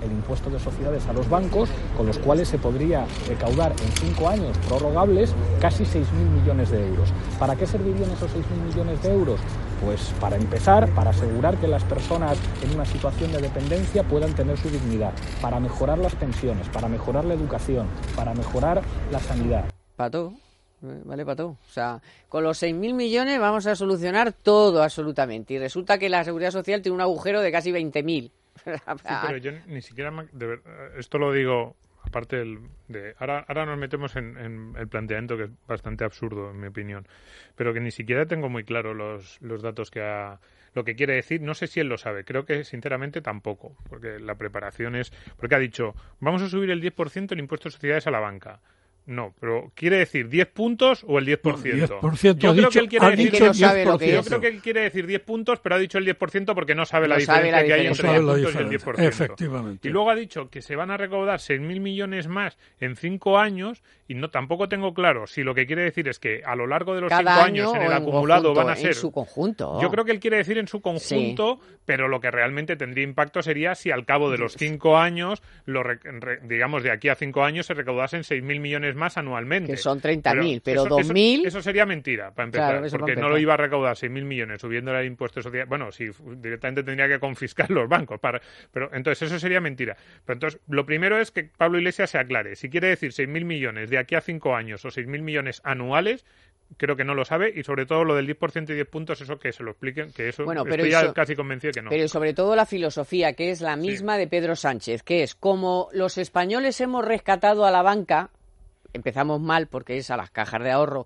el impuesto de sociedades a los bancos, con los cuales se podría recaudar en cinco años prorrogables casi 6.000 millones de euros. ¿Para qué servirían esos 6.000 millones de euros? Pues para empezar, para asegurar que las personas en una situación de dependencia puedan tener su dignidad, para mejorar las pensiones, para mejorar la educación, para mejorar la sanidad. Eh, Vale para todo. O sea, con los 6.000 millones vamos a solucionar todo absolutamente. Y resulta que la Seguridad Social tiene un agujero de casi 20.000. Sí, pero yo ni siquiera, me- de ver- esto lo digo aparte del, de, ahora, ahora nos metemos en, en el planteamiento que es bastante absurdo en mi opinión, pero que ni siquiera tengo muy claro los, los datos que ha, lo que quiere decir, no sé si él lo sabe, creo que sinceramente tampoco, porque la preparación es, porque ha dicho, vamos a subir el 10% el impuesto de sociedades a la banca. No, pero ¿quiere decir 10 puntos o el 10%? 10% Yo ha creo dicho- que él quiere ha decir dicho no que 10%. yo creo que él quiere decir 10 puntos, pero ha dicho el 10% porque no sabe la No sabe diferencia la que hay diferencia. entre No el sabe 10 la puntos y el diferencia. 10%. Efectivamente. Y luego ha dicho que se van a recaudar 6.000 millones más en 5 años y no tampoco tengo claro si lo que quiere decir es que a lo largo de los 5 Cada años año en el acumulado conjunto, van a ser... En su conjunto. Yo creo que él quiere decir en su conjunto, pero lo que realmente tendría impacto sería si al cabo de los cinco años, lo re- re- digamos de aquí a cinco años, se recaudasen 6.000 millones más anualmente. Que son 30.000, pero eso- eso- 2.000 Eso, sería mentira, para empezar, Claro, eso porque no lo iba a recaudar 6.000 millones subiendo el impuesto de sociedad. Bueno, si fu- directamente tendría que confiscar los bancos. Para, pero entonces eso sería mentira. Pero entonces, lo primero es que Pablo Iglesias se aclare. Si quiere decir 6.000 millones de aquí a cinco años o 6.000 millones anuales, creo que no lo sabe y sobre todo lo del 10% y 10 puntos, eso que se lo expliquen, que eso Bueno, pero estoy ya eso- casi convencido que no. Pero sobre todo la filosofía, que es la misma de Pedro Sánchez, que es como los españoles hemos rescatado a la banca, empezamos mal porque es a las cajas de ahorro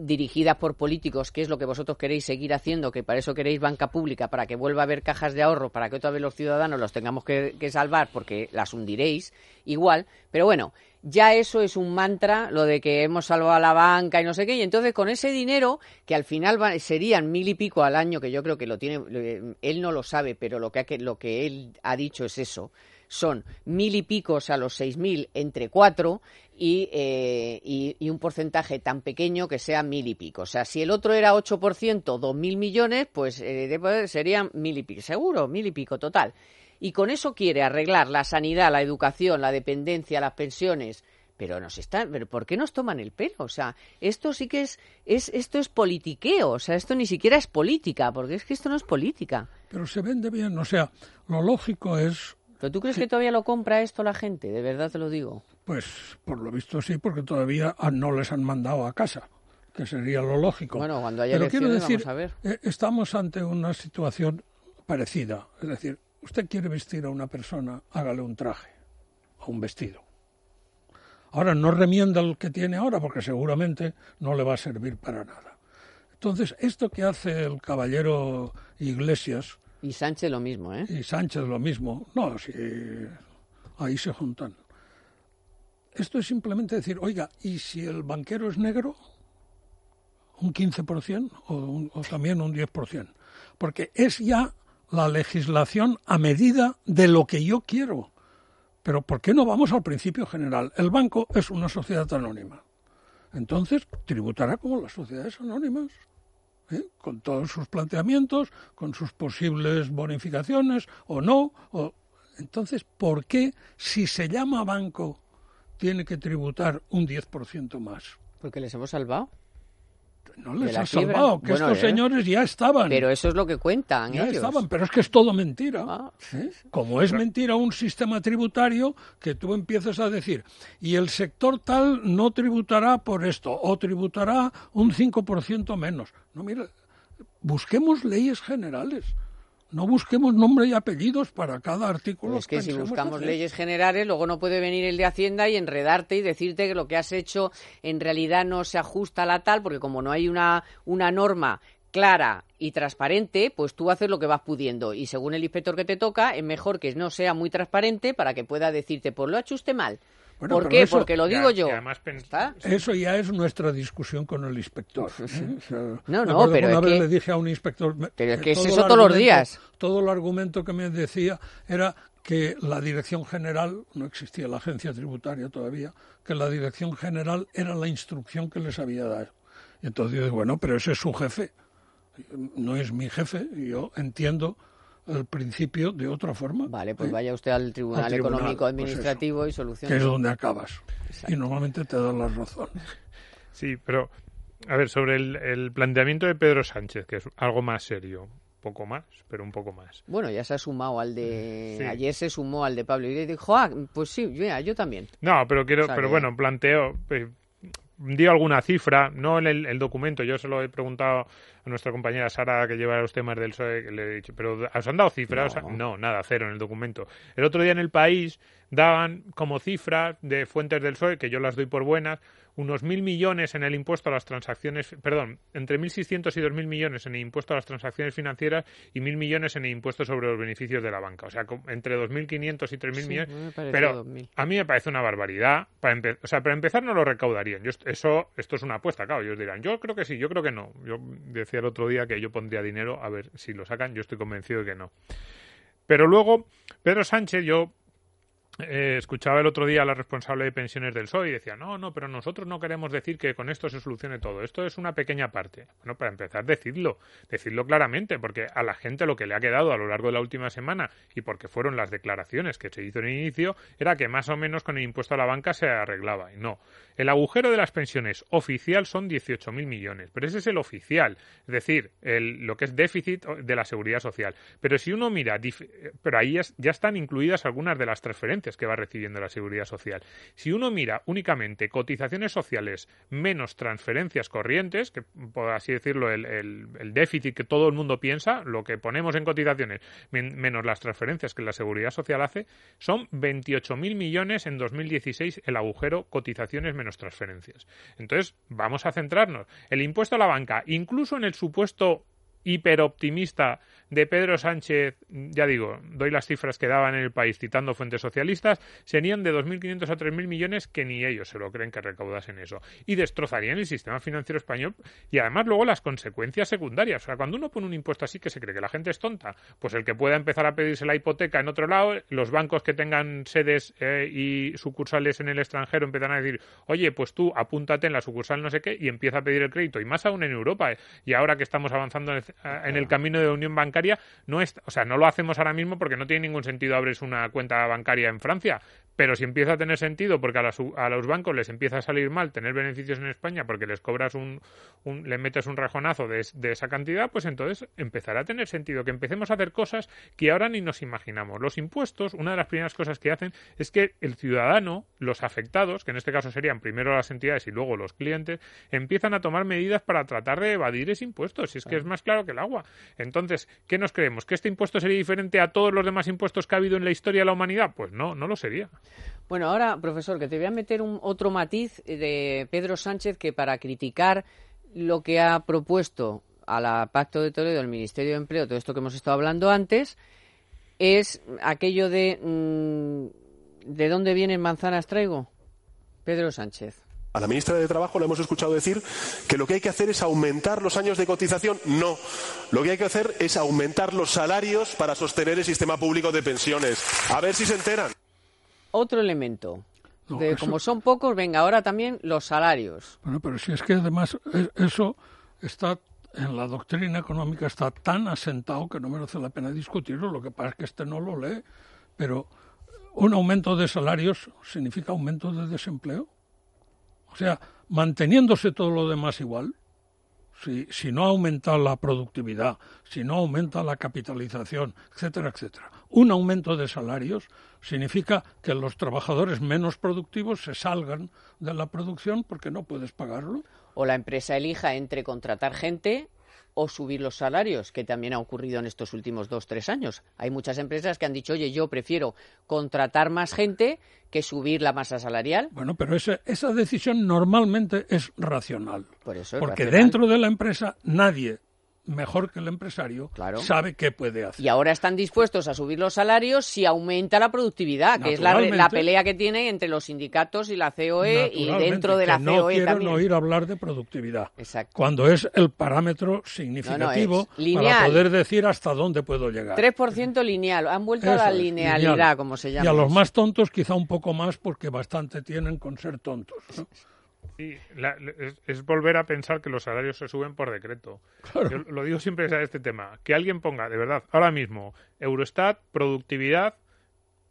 dirigidas por políticos, que es lo que vosotros queréis seguir haciendo, que para eso queréis banca pública, para que vuelva a haber cajas de ahorro, para que otra vez los ciudadanos los tengamos que, salvar porque las hundiréis igual. Pero bueno, ya eso es un mantra, lo de que hemos salvado a la banca y no sé qué, y entonces con ese dinero, que al final va- serían mil y pico al año, que yo creo que lo tiene, lo- él no lo sabe, pero lo que- lo que él ha dicho es eso, son mil y picos a los seis mil entre cuatro y, eh, y, y un porcentaje tan pequeño que sea mil y pico. O sea, si el otro era 8%, dos mil millones, pues eh, poder serían mil y pico, seguro, mil y pico total. Y con eso quiere arreglar la sanidad, la educación, la dependencia, las pensiones. Pero nos están, pero ¿por qué nos toman el pelo? O sea, esto sí que es, es, esto es politiqueo, o sea, esto ni siquiera es política, porque es que esto no es política. Pero se vende bien. O sea, lo lógico es, ¿Pero tú crees que todavía lo compra esto la gente? De verdad te lo digo. pues, por lo visto sí, porque todavía no les han mandado a casa, que sería lo lógico. Bueno, cuando haya Pero quiero decir, vamos a ver. eh, estamos ante una situación parecida. Es decir, usted quiere vestir a una persona, hágale un traje o un vestido. Ahora no remienda el que tiene ahora porque seguramente no le va a servir para nada. Entonces, esto que hace el caballero Iglesias Y Sánchez lo mismo, ¿eh? y Sánchez lo mismo, no, si ahí se juntan. Esto es simplemente decir, oiga, ¿y si el banquero es negro? ¿Un 15% o, un- o también un 10%? Porque es ya la legislación a medida de lo que yo quiero. Pero ¿por qué no vamos al principio general? El banco es una sociedad anónima. Entonces, tributará como las sociedades anónimas. ¿Eh? con todos sus planteamientos, con sus posibles bonificaciones o no. O... Entonces, ¿por qué si se llama banco tiene que tributar un 10% más? Porque les hemos salvado. No les ha salvado, que Bueno, estos eh. señores ya estaban. Pero eso es lo que cuentan ya ellos. estaban, pero es que es todo mentira. Ah. Como es mentira un sistema tributario que tú empiezas a decir, y el sector tal no tributará por esto, o tributará un 5% menos. No, mira, busquemos leyes generales. No busquemos nombre y apellidos para cada artículo. Es que si buscamos leyes generales, luego no puede venir el de Hacienda y enredarte y decirte que lo que has hecho en realidad no se ajusta a la tal, porque como no hay una, una norma clara y transparente, pues tú haces lo que vas pudiendo. Y según el inspector que te toca, es mejor que no sea muy transparente para que pueda decirte, pues lo ha hecho usted mal. Bueno, ¿Por qué? eso- Porque lo digo Ya, yo. Eso ya es nuestra discusión con el inspector. ¿eh? O sea, No, no, pero una es vez que- le dije a un inspector. Pero es que es todo eso el todos los argumento- días. Todo el argumento que me decía era que la dirección general, no existía la agencia tributaria todavía, que la dirección general era la instrucción que les había dado. Y entonces digo, bueno, pero ese es su jefe, no es mi jefe, y yo entiendo el principio de otra forma. Vale, pues ¿eh? vaya usted al Tribunal, Al tribunal, Económico pues Administrativo y que solucione. es donde acabas. Y normalmente te dan la razón. Sí, pero a ver, sobre el, el planteamiento de Pedro Sánchez, que es algo más serio, poco más, pero un poco más. Bueno, ya se ha sumado al de... Sí. Ayer se sumó al de Pablo y dijo, ah, pues sí, mira, yo también. No, pero quiero, O sea pero que- bueno, planteo, eh, dio alguna cifra, no en el, el documento, yo se lo he preguntado a nuestra compañera Sara que lleva los temas del PSOE, que le he dicho, pero ¿os han dado cifras? No. no, nada, cero en el documento. El otro día en el país daban como cifras de fuentes del PSOE, que yo las doy por buenas, unos mil millones en el impuesto a las transacciones, perdón, entre 1.600 y 2.000 millones en el impuesto a las transacciones financieras y mil millones en el impuesto sobre los beneficios de la banca. O sea, entre 2.500 y 3.000 Sí, millones. Pero 2.000. a mí me parece una barbaridad. Para o sea, para empezar no lo recaudarían. Yo, eso, esto es una apuesta, claro. Ellos dirán, yo creo que sí, yo creo que no. Yo decía el otro día que yo pondría dinero a ver si lo sacan. Yo estoy convencido de que no. Pero luego, Pedro Sánchez, yo eh, escuchaba el otro día a la responsable de pensiones del PSOE y decía, no, no, pero nosotros no queremos decir que con esto se solucione todo. Esto es una pequeña parte. Bueno, para empezar, decidlo. Decidlo claramente, porque a la gente lo que le ha quedado a lo largo de la última semana y porque fueron las declaraciones que se hizo en el inicio, era que más o menos con el impuesto a la banca se arreglaba. Y no. El agujero de las pensiones oficial son 18.000 millones, pero ese es el oficial, es decir, el, lo que es déficit de la seguridad social. Pero si uno mira, eh, pero ahí ya están incluidas algunas de las transferencias que va recibiendo la seguridad social. Si uno mira únicamente cotizaciones sociales menos transferencias corrientes, que por así decirlo, el, déficit que todo el mundo piensa, lo que ponemos en cotizaciones men- menos las transferencias que la seguridad social hace, son 28.000 millones en 2016 el agujero cotizaciones menos transferencias. Entonces, vamos a centrarnos. El impuesto a la banca, incluso en el supuesto hiperoptimista de Pedro Sánchez, ya digo, doy las cifras que daban en el país citando fuentes socialistas, serían de 2.500 a 3.000 millones que ni ellos se lo creen que recaudasen eso. Y destrozarían el sistema financiero español y además luego las consecuencias secundarias. O sea, cuando uno pone un impuesto así que se cree que la gente es tonta, pues el que pueda empezar a pedirse la hipoteca en otro lado, los bancos que tengan sedes eh, y sucursales en el extranjero empiezan a decir, oye, pues tú apúntate en la sucursal no sé qué y empieza a pedir el crédito. Y más aún en Europa. eh. Y ahora que estamos avanzando en en el camino de la unión bancaria, no es, o sea, no lo hacemos ahora mismo porque no tiene ningún sentido abrir una cuenta bancaria en Francia. Pero si empieza a tener sentido porque a, las- a los bancos les empieza a salir mal tener beneficios en España porque les cobras un, un- le metes un rejonazo de, de esa cantidad, pues entonces empezará a tener sentido que empecemos a hacer cosas que ahora ni nos imaginamos. Los impuestos, una de las primeras cosas que hacen es que el ciudadano, los afectados, que en este caso serían primero las entidades y luego los clientes, empiezan a tomar medidas para tratar de evadir ese impuesto. Si es que es más claro que el agua. Entonces, ¿qué nos creemos? ¿Que este impuesto sería diferente a todos los demás impuestos que ha habido en la historia de la humanidad? Pues no, no lo sería. Bueno, ahora, profesor, que te voy a meter un otro matiz de Pedro Sánchez que para criticar lo que ha propuesto a la Pacto de Toledo, el Ministerio de Empleo, todo esto que hemos estado hablando antes, es aquello de mm, ¿de dónde vienen manzanas traigo? Pedro Sánchez. A la ministra de Trabajo le hemos escuchado decir que lo que hay que hacer es aumentar los años de cotización. No. Lo que hay que hacer es aumentar los salarios para sostener el sistema público de pensiones. A ver si se enteran. Otro elemento. No, de eso- como son pocos, venga, ahora también los salarios. Bueno, pero si es que además eso está en la doctrina económica está tan asentado que no merece la pena discutirlo. Lo que pasa es que este no lo lee. Pero un aumento de salarios significa aumento de desempleo. O sea, manteniéndose todo lo demás igual, si, si no aumenta la productividad, si no aumenta la capitalización, etcétera, etcétera. Un aumento de salarios significa que los trabajadores menos productivos se salgan de la producción porque no puedes pagarlo. O la empresa elija entre contratar gente o subir los salarios, que también ha ocurrido en estos últimos dos, tres años. Hay muchas empresas que han dicho, oye, yo prefiero contratar más gente que subir la masa salarial. Bueno, pero esa, esa decisión normalmente es racional. Por eso es Porque racional. dentro de la empresa nadie mejor que el empresario, Claro. sabe qué puede hacer. Y ahora están dispuestos a subir los salarios si aumenta la productividad, que es la, la pelea que tienen entre los sindicatos y la COE y dentro de la que no COE quieren también. oír hablar de productividad. Exacto. Cuando es el parámetro significativo lineal. para poder decir hasta dónde puedo llegar. 3% lineal. Han vuelto a la linealidad, lineal. como se Y llama. a los más tontos quizá un poco más porque bastante tienen con ser tontos. ¿no? Sí, la- es, es volver a pensar que los salarios se suben por decreto. Claro. Yo lo digo siempre a este tema. Que alguien ponga, de verdad, ahora mismo, Eurostat, productividad,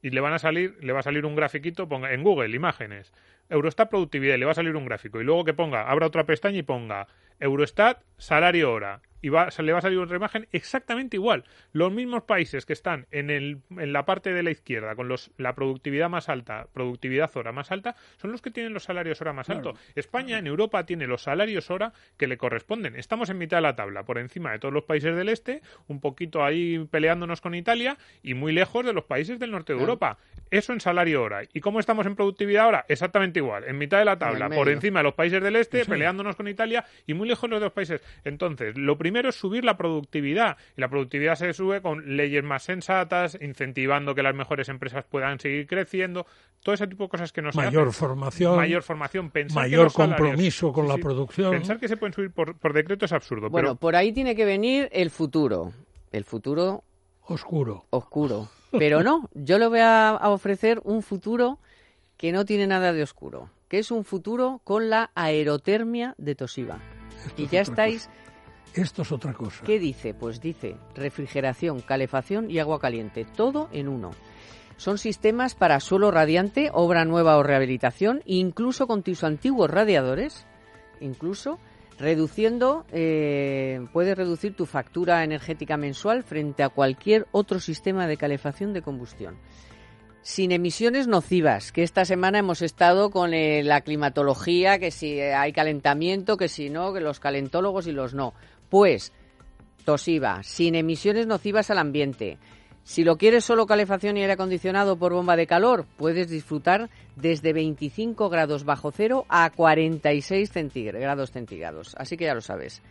y le van a salir, le va a salir un grafiquito, ponga en Google, imágenes. Eurostat productividad, y le va a salir un gráfico. Y luego que ponga, abra otra pestaña y ponga Eurostat salario hora. Y va, se le va a salir otra imagen exactamente igual. Los mismos países que están en, el, en la parte de la izquierda con los, la productividad más alta, productividad hora más alta, son los que tienen los salarios hora más Claro. altos. España en Europa tiene los salarios hora que le corresponden. Estamos en mitad de la tabla, por encima de todos los países del este, un poquito ahí peleándonos con Italia y muy lejos de los países del norte de Claro. Europa. Eso en salario hora. ¿Y cómo estamos en productividad ahora? Exactamente igual. En mitad de la tabla, por encima de los países del este, Sí. peleándonos con Italia y muy lejos de los países. Entonces, lo primero es subir la productividad. Y la productividad se sube con leyes más sensatas, incentivando que las mejores empresas puedan seguir creciendo. Todo ese tipo de cosas que nos Mayor formación, mayor formación, pensar que mayor salarios- compromiso con Sí, la producción. Pensar que se pueden subir por, por decreto es absurdo. Bueno, pero por ahí tiene que venir el futuro. El futuro oscuro. oscuro. Pero no, yo le voy a, a ofrecer un futuro que no tiene nada de oscuro, que es un futuro con la aerotermia de Toshiba. Esto Y ya estáis, cosa. Esto es otra cosa. ¿qué dice? Pues dice refrigeración, calefacción y agua caliente, todo en uno. Son sistemas para suelo radiante, obra nueva o rehabilitación, incluso con tus antiguos radiadores, incluso reduciendo, eh, puedes reducir tu factura energética mensual frente a cualquier otro sistema de calefacción de combustión. Sin emisiones nocivas, que esta semana hemos estado con eh, la climatología, que si hay calentamiento, que si no, que los calentólogos y los no. Pues, Toshiba, sin emisiones nocivas al ambiente. Si lo quieres solo calefacción y aire acondicionado por bomba de calor, puedes disfrutar desde 25 grados bajo cero a 46 centígra- grados centígrados. Así que ya lo sabes.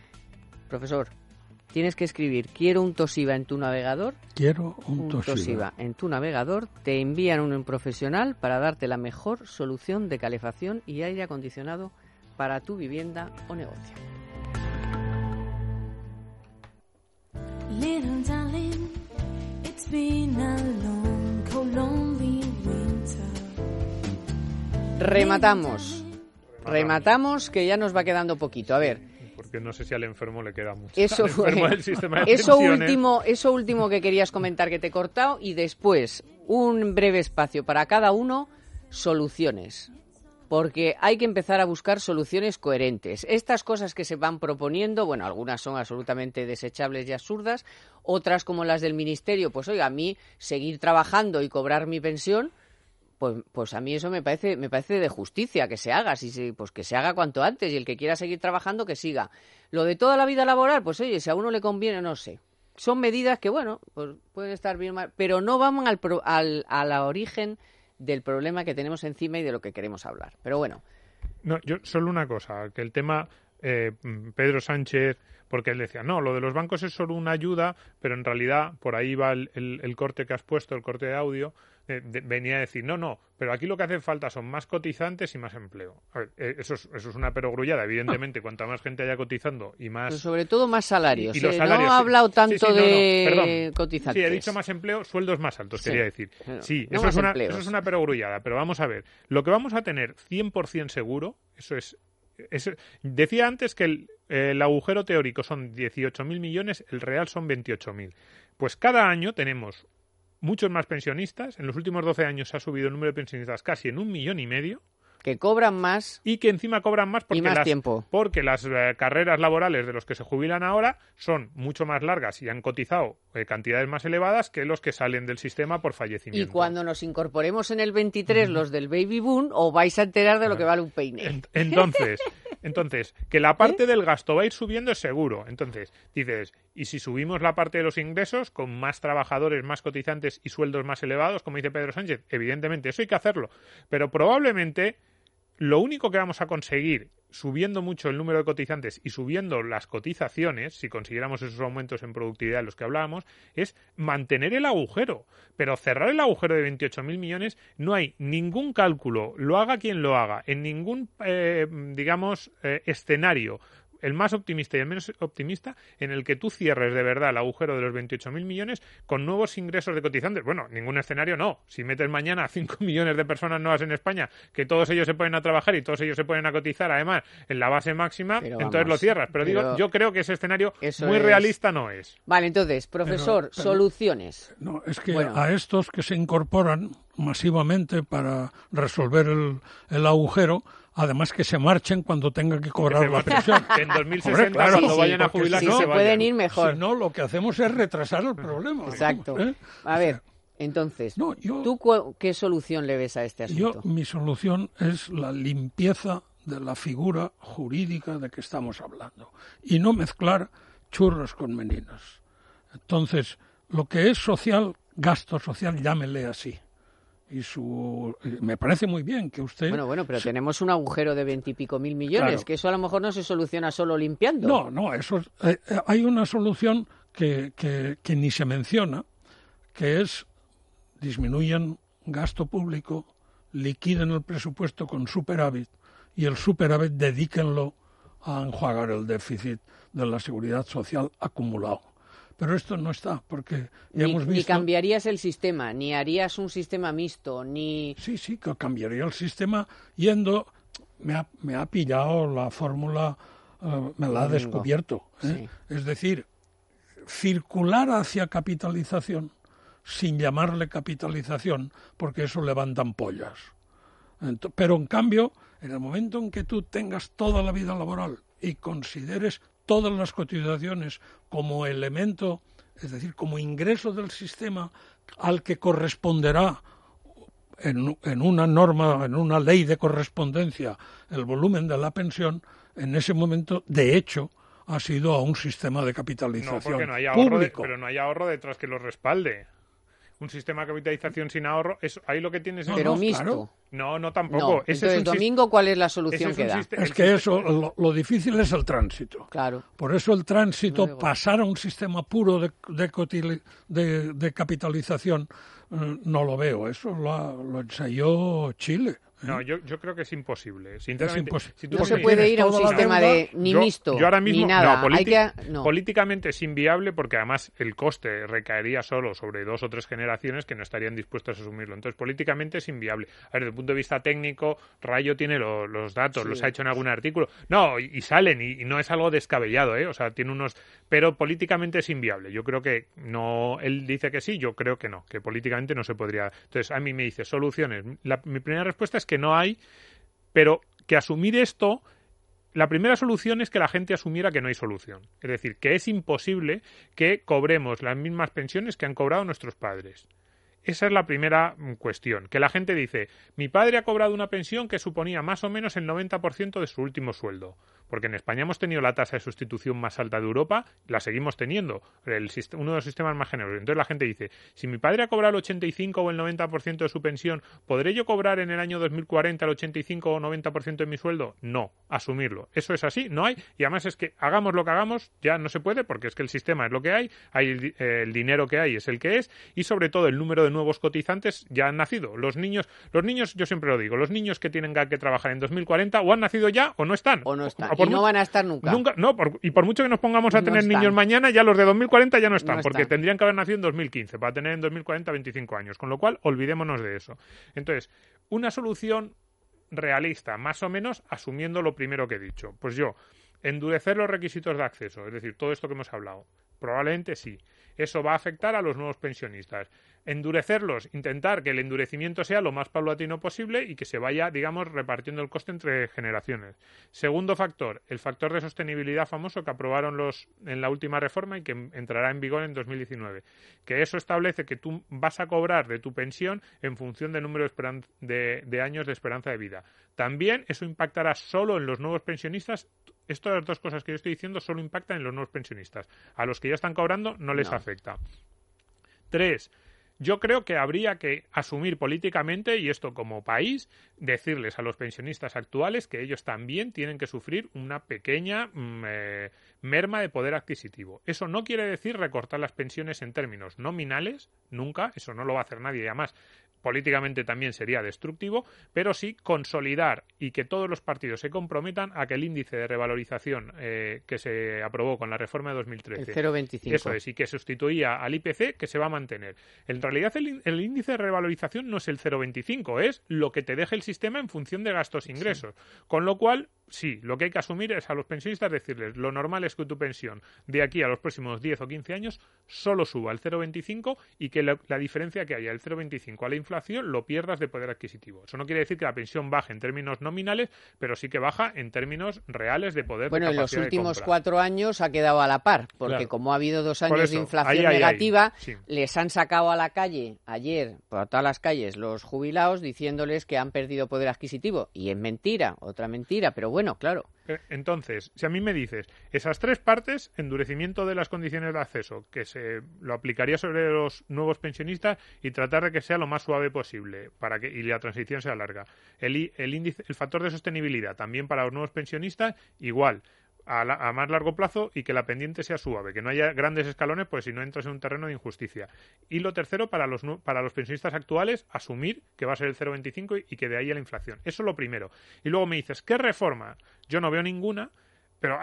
Profesor, tienes que escribir quiero un Toshiba en tu navegador Quiero un, un Toshiba. Toshiba en tu navegador, te envían un profesional para darte la mejor solución de calefacción y aire acondicionado para tu vivienda o negocio. Little darling, it's been a long, cold, lonely winter. Rematamos. Rematamos que ya nos va quedando poquito. A ver, porque no sé si al enfermo le queda mucho. eso enfermo sistema de último, eso último que querías comentar que te he cortado y después un breve espacio para cada uno, soluciones. Porque hay que empezar a buscar soluciones coherentes. Estas cosas que se van proponiendo, bueno, algunas son absolutamente desechables y absurdas, otras como las del ministerio, pues oiga, a mí seguir trabajando y cobrar mi pensión, pues, pues a mí eso me parece, me parece de justicia que se haga, si pues que se haga cuanto antes y el que quiera seguir trabajando que siga. Lo de toda la vida laboral, pues oye, si a uno le conviene, no sé. Son medidas que, bueno, pues pueden estar bien, mal, pero no van al, al, origen del problema que tenemos encima y de lo que queremos hablar. Pero bueno, No, yo solo una cosa, que el tema eh, Pedro Sánchez, porque él decía, no, lo de los bancos es solo una ayuda, pero en realidad por ahí va el- el corte que has puesto, el corte de audio, eh, de- venía a decir, no, no, pero aquí lo que hace falta son más cotizantes y más empleo. A ver, eh, eso, es, eso es una perogrullada, evidentemente, cuanta más gente haya cotizando y más... pero sobre todo más salarios. Y los ¿eh? salarios, no ha hablado Sí, tanto sí, no, no, de cotizantes. Sí, he dicho más empleo, sueldos más altos, Sí. quería decir. Sí, eso, es una, empleos. eso es una perogrullada, pero vamos a ver. Lo que vamos a tener 100% seguro, eso es... es- decía antes que el, el agujero teórico son 18.000 millones, el real son 28.000. Pues cada año tenemos muchos más pensionistas. En los últimos 12 años se ha subido el número de pensionistas casi en un millón y medio. Que cobran más y que encima cobran más porque y más las, tiempo. porque las eh, carreras laborales de los que se jubilan ahora son mucho más largas y han cotizado eh, cantidades más elevadas que los que salen del sistema por Y fallecimiento. cuando nos incorporemos en el 23 los del baby boom, os vais a enterar de lo que vale un peine. En- Entonces, entonces, que la parte del gasto va a ir subiendo es seguro. Entonces, dices, ¿y si subimos la parte de los ingresos con más trabajadores, más cotizantes y sueldos más elevados, como dice Pedro Sánchez? Evidentemente, eso hay que hacerlo. Pero probablemente lo único que vamos a conseguir subiendo mucho el número de cotizantes y subiendo las cotizaciones, si consiguiéramos esos aumentos en productividad de los que hablábamos, es mantener el agujero. Pero cerrar el agujero de 28.000 millones no hay ningún cálculo, lo haga quien lo haga, en ningún, eh, digamos, eh, escenario el más optimista y el menos optimista, en el que tú cierres de verdad el agujero de los 28.000 millones con nuevos ingresos de cotizantes. Bueno, ningún escenario no. Si metes mañana 5 millones de personas nuevas en España, que todos ellos se ponen a trabajar y todos ellos se ponen a cotizar, además, en la base máxima, entonces lo cierras. Pero, digo, yo creo que ese escenario muy realista no es. Vale, entonces, profesor, soluciones. No, es que a estos que se incorporan masivamente para resolver el, el agujero, además que se marchen cuando tengan que cobrar la pensión. en 2060, cuando vayan a jubilar, no, se, pueden ir mejor. Si no, lo que hacemos es retrasar el problema. Exacto. ¿eh? A ver, entonces, ¿tú qué solución le ves a este asunto? Yo, mi solución es la limpieza de la figura jurídica de que estamos hablando y no mezclar churros con meninos. Entonces, lo que es social, gasto social, llámele así y su me parece muy bien que usted bueno bueno pero tenemos un agujero de veintipico mil millones que eso a lo mejor no se soluciona solo limpiando. No no eso eh, eh, hay una solución que, que, que ni se menciona que es disminuyan gasto público liquiden el presupuesto con superávit y el superávit dedíquenlo a enjuagar el déficit de la seguridad social acumulado pero esto no está, porque ya ni, hemos visto... Ni cambiarías el sistema, ni harías un sistema mixto, ni... Sí, sí, que cambiaría el sistema yendo... Me ha, me ha pillado la fórmula, uh, me la ha descubierto. ¿eh? Sí. Es decir, circular hacia capitalización sin llamarle capitalización, porque eso levantan pollas. Pero en cambio, en el momento en que tú tengas toda la vida laboral y consideres todas las cotizaciones como elemento, es decir, como ingreso del sistema al que corresponderá en, en, una norma, en una ley de correspondencia, el volumen de la pensión, en ese momento, de hecho, ha sido a un sistema de capitalización no, porque no hay ahorro de, pero no hay ahorro detrás que lo respalde un sistema de capitalización sin ahorro, es, ahí lo que tienes es... Pero mixto. No, no tampoco. No. Entonces, es domingo, ¿cuál es la solución es que da? Es que eso, lo, lo, difícil es el tránsito. Claro. Por eso el tránsito, no pasar a un sistema puro de, de, de, de capitalización, eh, no lo veo. Eso lo, lo ensayó Chile. No, yo, yo creo que es imposible. Sinceramente, es si no se puede ir a un sistema de ni yo, mixto yo ahora mismo, ni nada. No, que, no. Políticamente es inviable porque además el coste recaería solo sobre dos o tres generaciones que no estarían dispuestas a asumirlo. Entonces, políticamente es inviable. A ver, desde el punto de vista técnico, Rayo tiene lo, los datos, sí. los ha hecho en algún artículo. No, y, y salen, y, y, no es algo descabellado, ¿eh? O sea, tiene unos... Pero políticamente es inviable. Yo creo que no... Él dice que sí, yo creo que no, que políticamente no se podría... Entonces, a mí me dice, soluciones. La, mi primera respuesta es que no hay pero que asumir esto, la primera solución es que la gente asumiera que no hay solución. Es decir, que es imposible que cobremos las mismas pensiones que han cobrado nuestros padres. Esa es la primera cuestión, que la gente dice, mi padre ha cobrado una pensión que suponía más o menos el 90% de su último sueldo, porque en España hemos tenido la tasa de sustitución más alta de Europa, la seguimos teniendo, el, uno de los sistemas más generosos. Entonces la gente dice, si mi padre ha cobrado el 85 o el 90% de su pensión, ¿podré yo cobrar en el año 2040 el 85 o 90% de mi sueldo? No, asumirlo. Eso es así, no hay, y además es que hagamos lo que hagamos, ya no se puede, porque es que el sistema es lo que hay, hay el, eh, el dinero que hay es el que es, y sobre todo el número de nuevos cotizantes ya han nacido. Los niños, los niños, yo siempre lo digo, los niños que tienen que trabajar en 2040 o han nacido ya o no están. O no están. Por, y no van a estar nunca. nunca no, por, y por mucho que nos pongamos a no tener están. niños mañana, ya los de 2040 ya no están, no porque están. tendrían que haber nacido en 2015 para tener en 2040 25 años. Con lo cual, olvidémonos de eso. Entonces, una solución realista, más o menos asumiendo lo primero que he dicho. Pues yo, endurecer los requisitos de acceso, es decir, todo esto que hemos hablado. Probablemente sí. Eso va a afectar a los nuevos pensionistas endurecerlos, intentar que el endurecimiento sea lo más paulatino posible y que se vaya, digamos, repartiendo el coste entre generaciones. Segundo factor, el factor de sostenibilidad famoso que aprobaron los en la última reforma y que entrará en vigor en 2019, que eso establece que tú vas a cobrar de tu pensión en función del número de, de, de años de esperanza de vida. También eso impactará solo en los nuevos pensionistas estas dos cosas que yo estoy diciendo solo impactan en los nuevos pensionistas. A los que ya están cobrando no les no. afecta. Tres, Yo creo que habría que asumir políticamente, y esto como país, decirles a los pensionistas actuales que ellos también tienen que sufrir una pequeña mm, eh, merma de poder adquisitivo. Eso no quiere decir recortar las pensiones en términos nominales, nunca, eso no lo va a hacer nadie. Y además, políticamente también sería destructivo, pero sí consolidar y que todos los partidos se comprometan a que el índice de revalorización eh, que se aprobó con la reforma de 2013, El 0,25. eso es, y que sustituía al IPC, que se va a mantener. En realidad, el, el índice de revalorización no es el 0,25, es lo que te deje el sistema en función de gastos e ingresos. Con lo cual, sí, lo que hay que asumir es a los pensionistas decirles, lo normal es que tu pensión de aquí a los próximos 10 o 15 años solo suba al 0,25 y que la, la diferencia que haya del 0,25 a la inflación lo pierdas de poder adquisitivo. Eso no quiere decir que la pensión baje en términos nominales, pero sí que baja en términos reales de poder de Bueno, en los últimos cuatro años ha quedado a la par, porque Claro. como ha habido dos años de inflación ahí, ahí, ahí. negativa, Sí. les han sacado a la calle ayer, por todas las calles, los jubilados, diciéndoles que han perdido poder adquisitivo. Y es mentira, otra mentira, pero bueno, claro. Eh, Entonces, si a mí me dices, esas tres partes, endurecimiento de las condiciones de acceso, que se lo aplicaría sobre los nuevos pensionistas y tratar de que sea lo más suave posible para que y la transición sea larga. El, el índice, el factor de sostenibilidad también para los nuevos pensionistas, igual. A, la- a más largo plazo y que la pendiente sea suave, que no haya grandes escalones, pues si no entras en un terreno de injusticia. Y lo tercero, para los, para los pensionistas actuales, asumir que va a ser el 0,25 y, y que de ahí a la inflación. Eso es lo primero. Y luego me dices, ¿qué reforma? Yo no veo ninguna, pero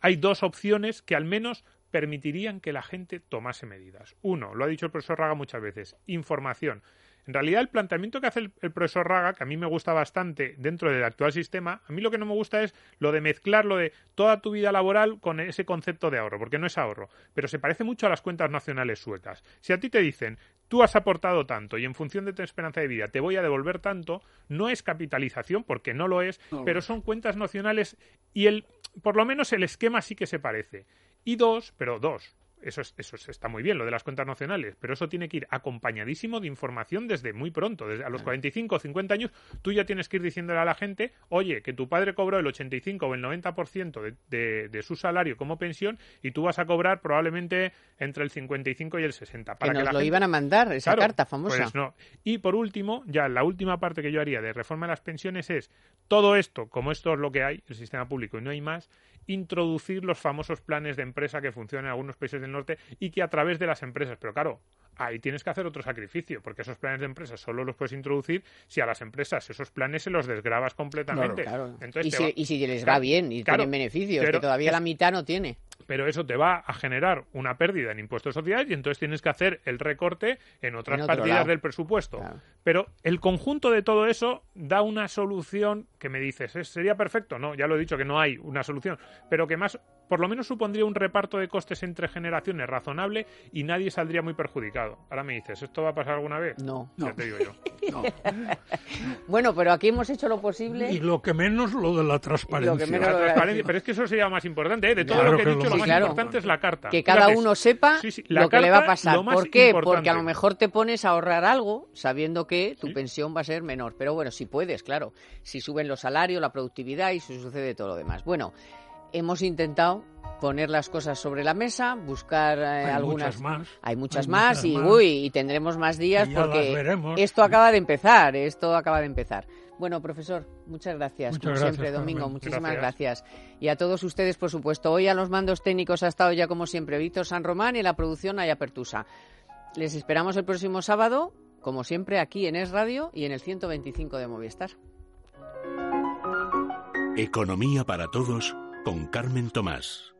hay dos opciones que al menos permitirían que la gente tomase medidas. Uno, lo ha dicho el profesor Raga muchas veces, información. En realidad, el planteamiento que hace el, el profesor Raga, que a mí me gusta bastante dentro del actual sistema, a mí lo que no me gusta es lo de mezclar lo de toda tu vida laboral con ese concepto de ahorro, porque no es ahorro, pero se parece mucho a las cuentas nacionales suecas. Si a ti te dicen, tú has aportado tanto y en función de tu esperanza de vida te voy a devolver tanto, no es capitalización, porque no lo es, No pero son cuentas nacionales y el, por lo menos el esquema sí que se parece. Y dos, pero dos, eso, es, eso es- está muy bien, lo de las cuentas nacionales, pero eso tiene que ir acompañadísimo de información desde muy pronto. Desde a los 45 o 50 años, tú ya tienes que ir diciéndole a la gente, oye, que tu padre cobró el 85 o el 90% de, de, de su salario como pensión y tú vas a cobrar probablemente entre el 55 y el 60. Para que que, nos la lo gente- iban a mandar, esa Claro, carta famosa. pues no. Y por último, ya la última parte que yo haría de reforma de las pensiones es todo esto, como esto es lo que hay, el sistema público y no hay más, introducir los famosos planes de empresa que funcionan en algunos países del norte y que a través de las empresas, pero claro, ahí tienes que hacer otro sacrificio, porque esos planes de empresa solo los puedes introducir si a las empresas esos planes se los desgrabas completamente. Claro. Entonces y, si, va- y si les va bien y claro, tienen beneficios, que todavía la mitad no tiene. Pero eso te va a generar una pérdida en impuestos sociales y entonces tienes que hacer el recorte en otras En partidas lado. del presupuesto. Claro. Pero el conjunto de todo eso da una solución que me dices, ¿es- ¿sería perfecto? No, ya lo he dicho que no hay una solución, pero que más, por lo menos supondría un reparto de costes entre generaciones razonable y nadie saldría muy perjudicado. Ahora me dices, ¿esto va a pasar alguna vez? No. Ya No. te digo yo. No. Bueno, pero aquí hemos hecho lo posible. Y lo que menos lo de la transparencia. menos La lo de- transparencia, pero es que eso sería lo más importante, ¿eh? De todo Claro lo que he que dicho, lo más claro. importante es la carta. que cada Fíjate, uno sepa sí, sí, la lo que le va a pasar. ¿Por qué? importante. Porque a lo mejor te pones a ahorrar algo sabiendo que tu pensión va a ser menor. Pero bueno, si puedes, claro. Si suben los salarios, la productividad y si sucede todo lo demás. Bueno, hemos intentado poner las cosas sobre la mesa, buscar eh, Hay algunas muchas más. Hay muchas Hay más muchas y más. uy, y tendremos más días porque esto acaba de empezar, esto acaba de empezar. Bueno, profesor, muchas gracias. Muchas como gracias, siempre, Domingo, Carmen. muchísimas Gracias. gracias. Y a todos ustedes, por supuesto. Hoy a los mandos técnicos ha estado ya, como siempre, Víctor San Román y la producción Aya Pertusa. Les esperamos el próximo sábado, como siempre, aquí en Es Radio y en el 125 de Movistar. Economía para todos con Carmen Tomás.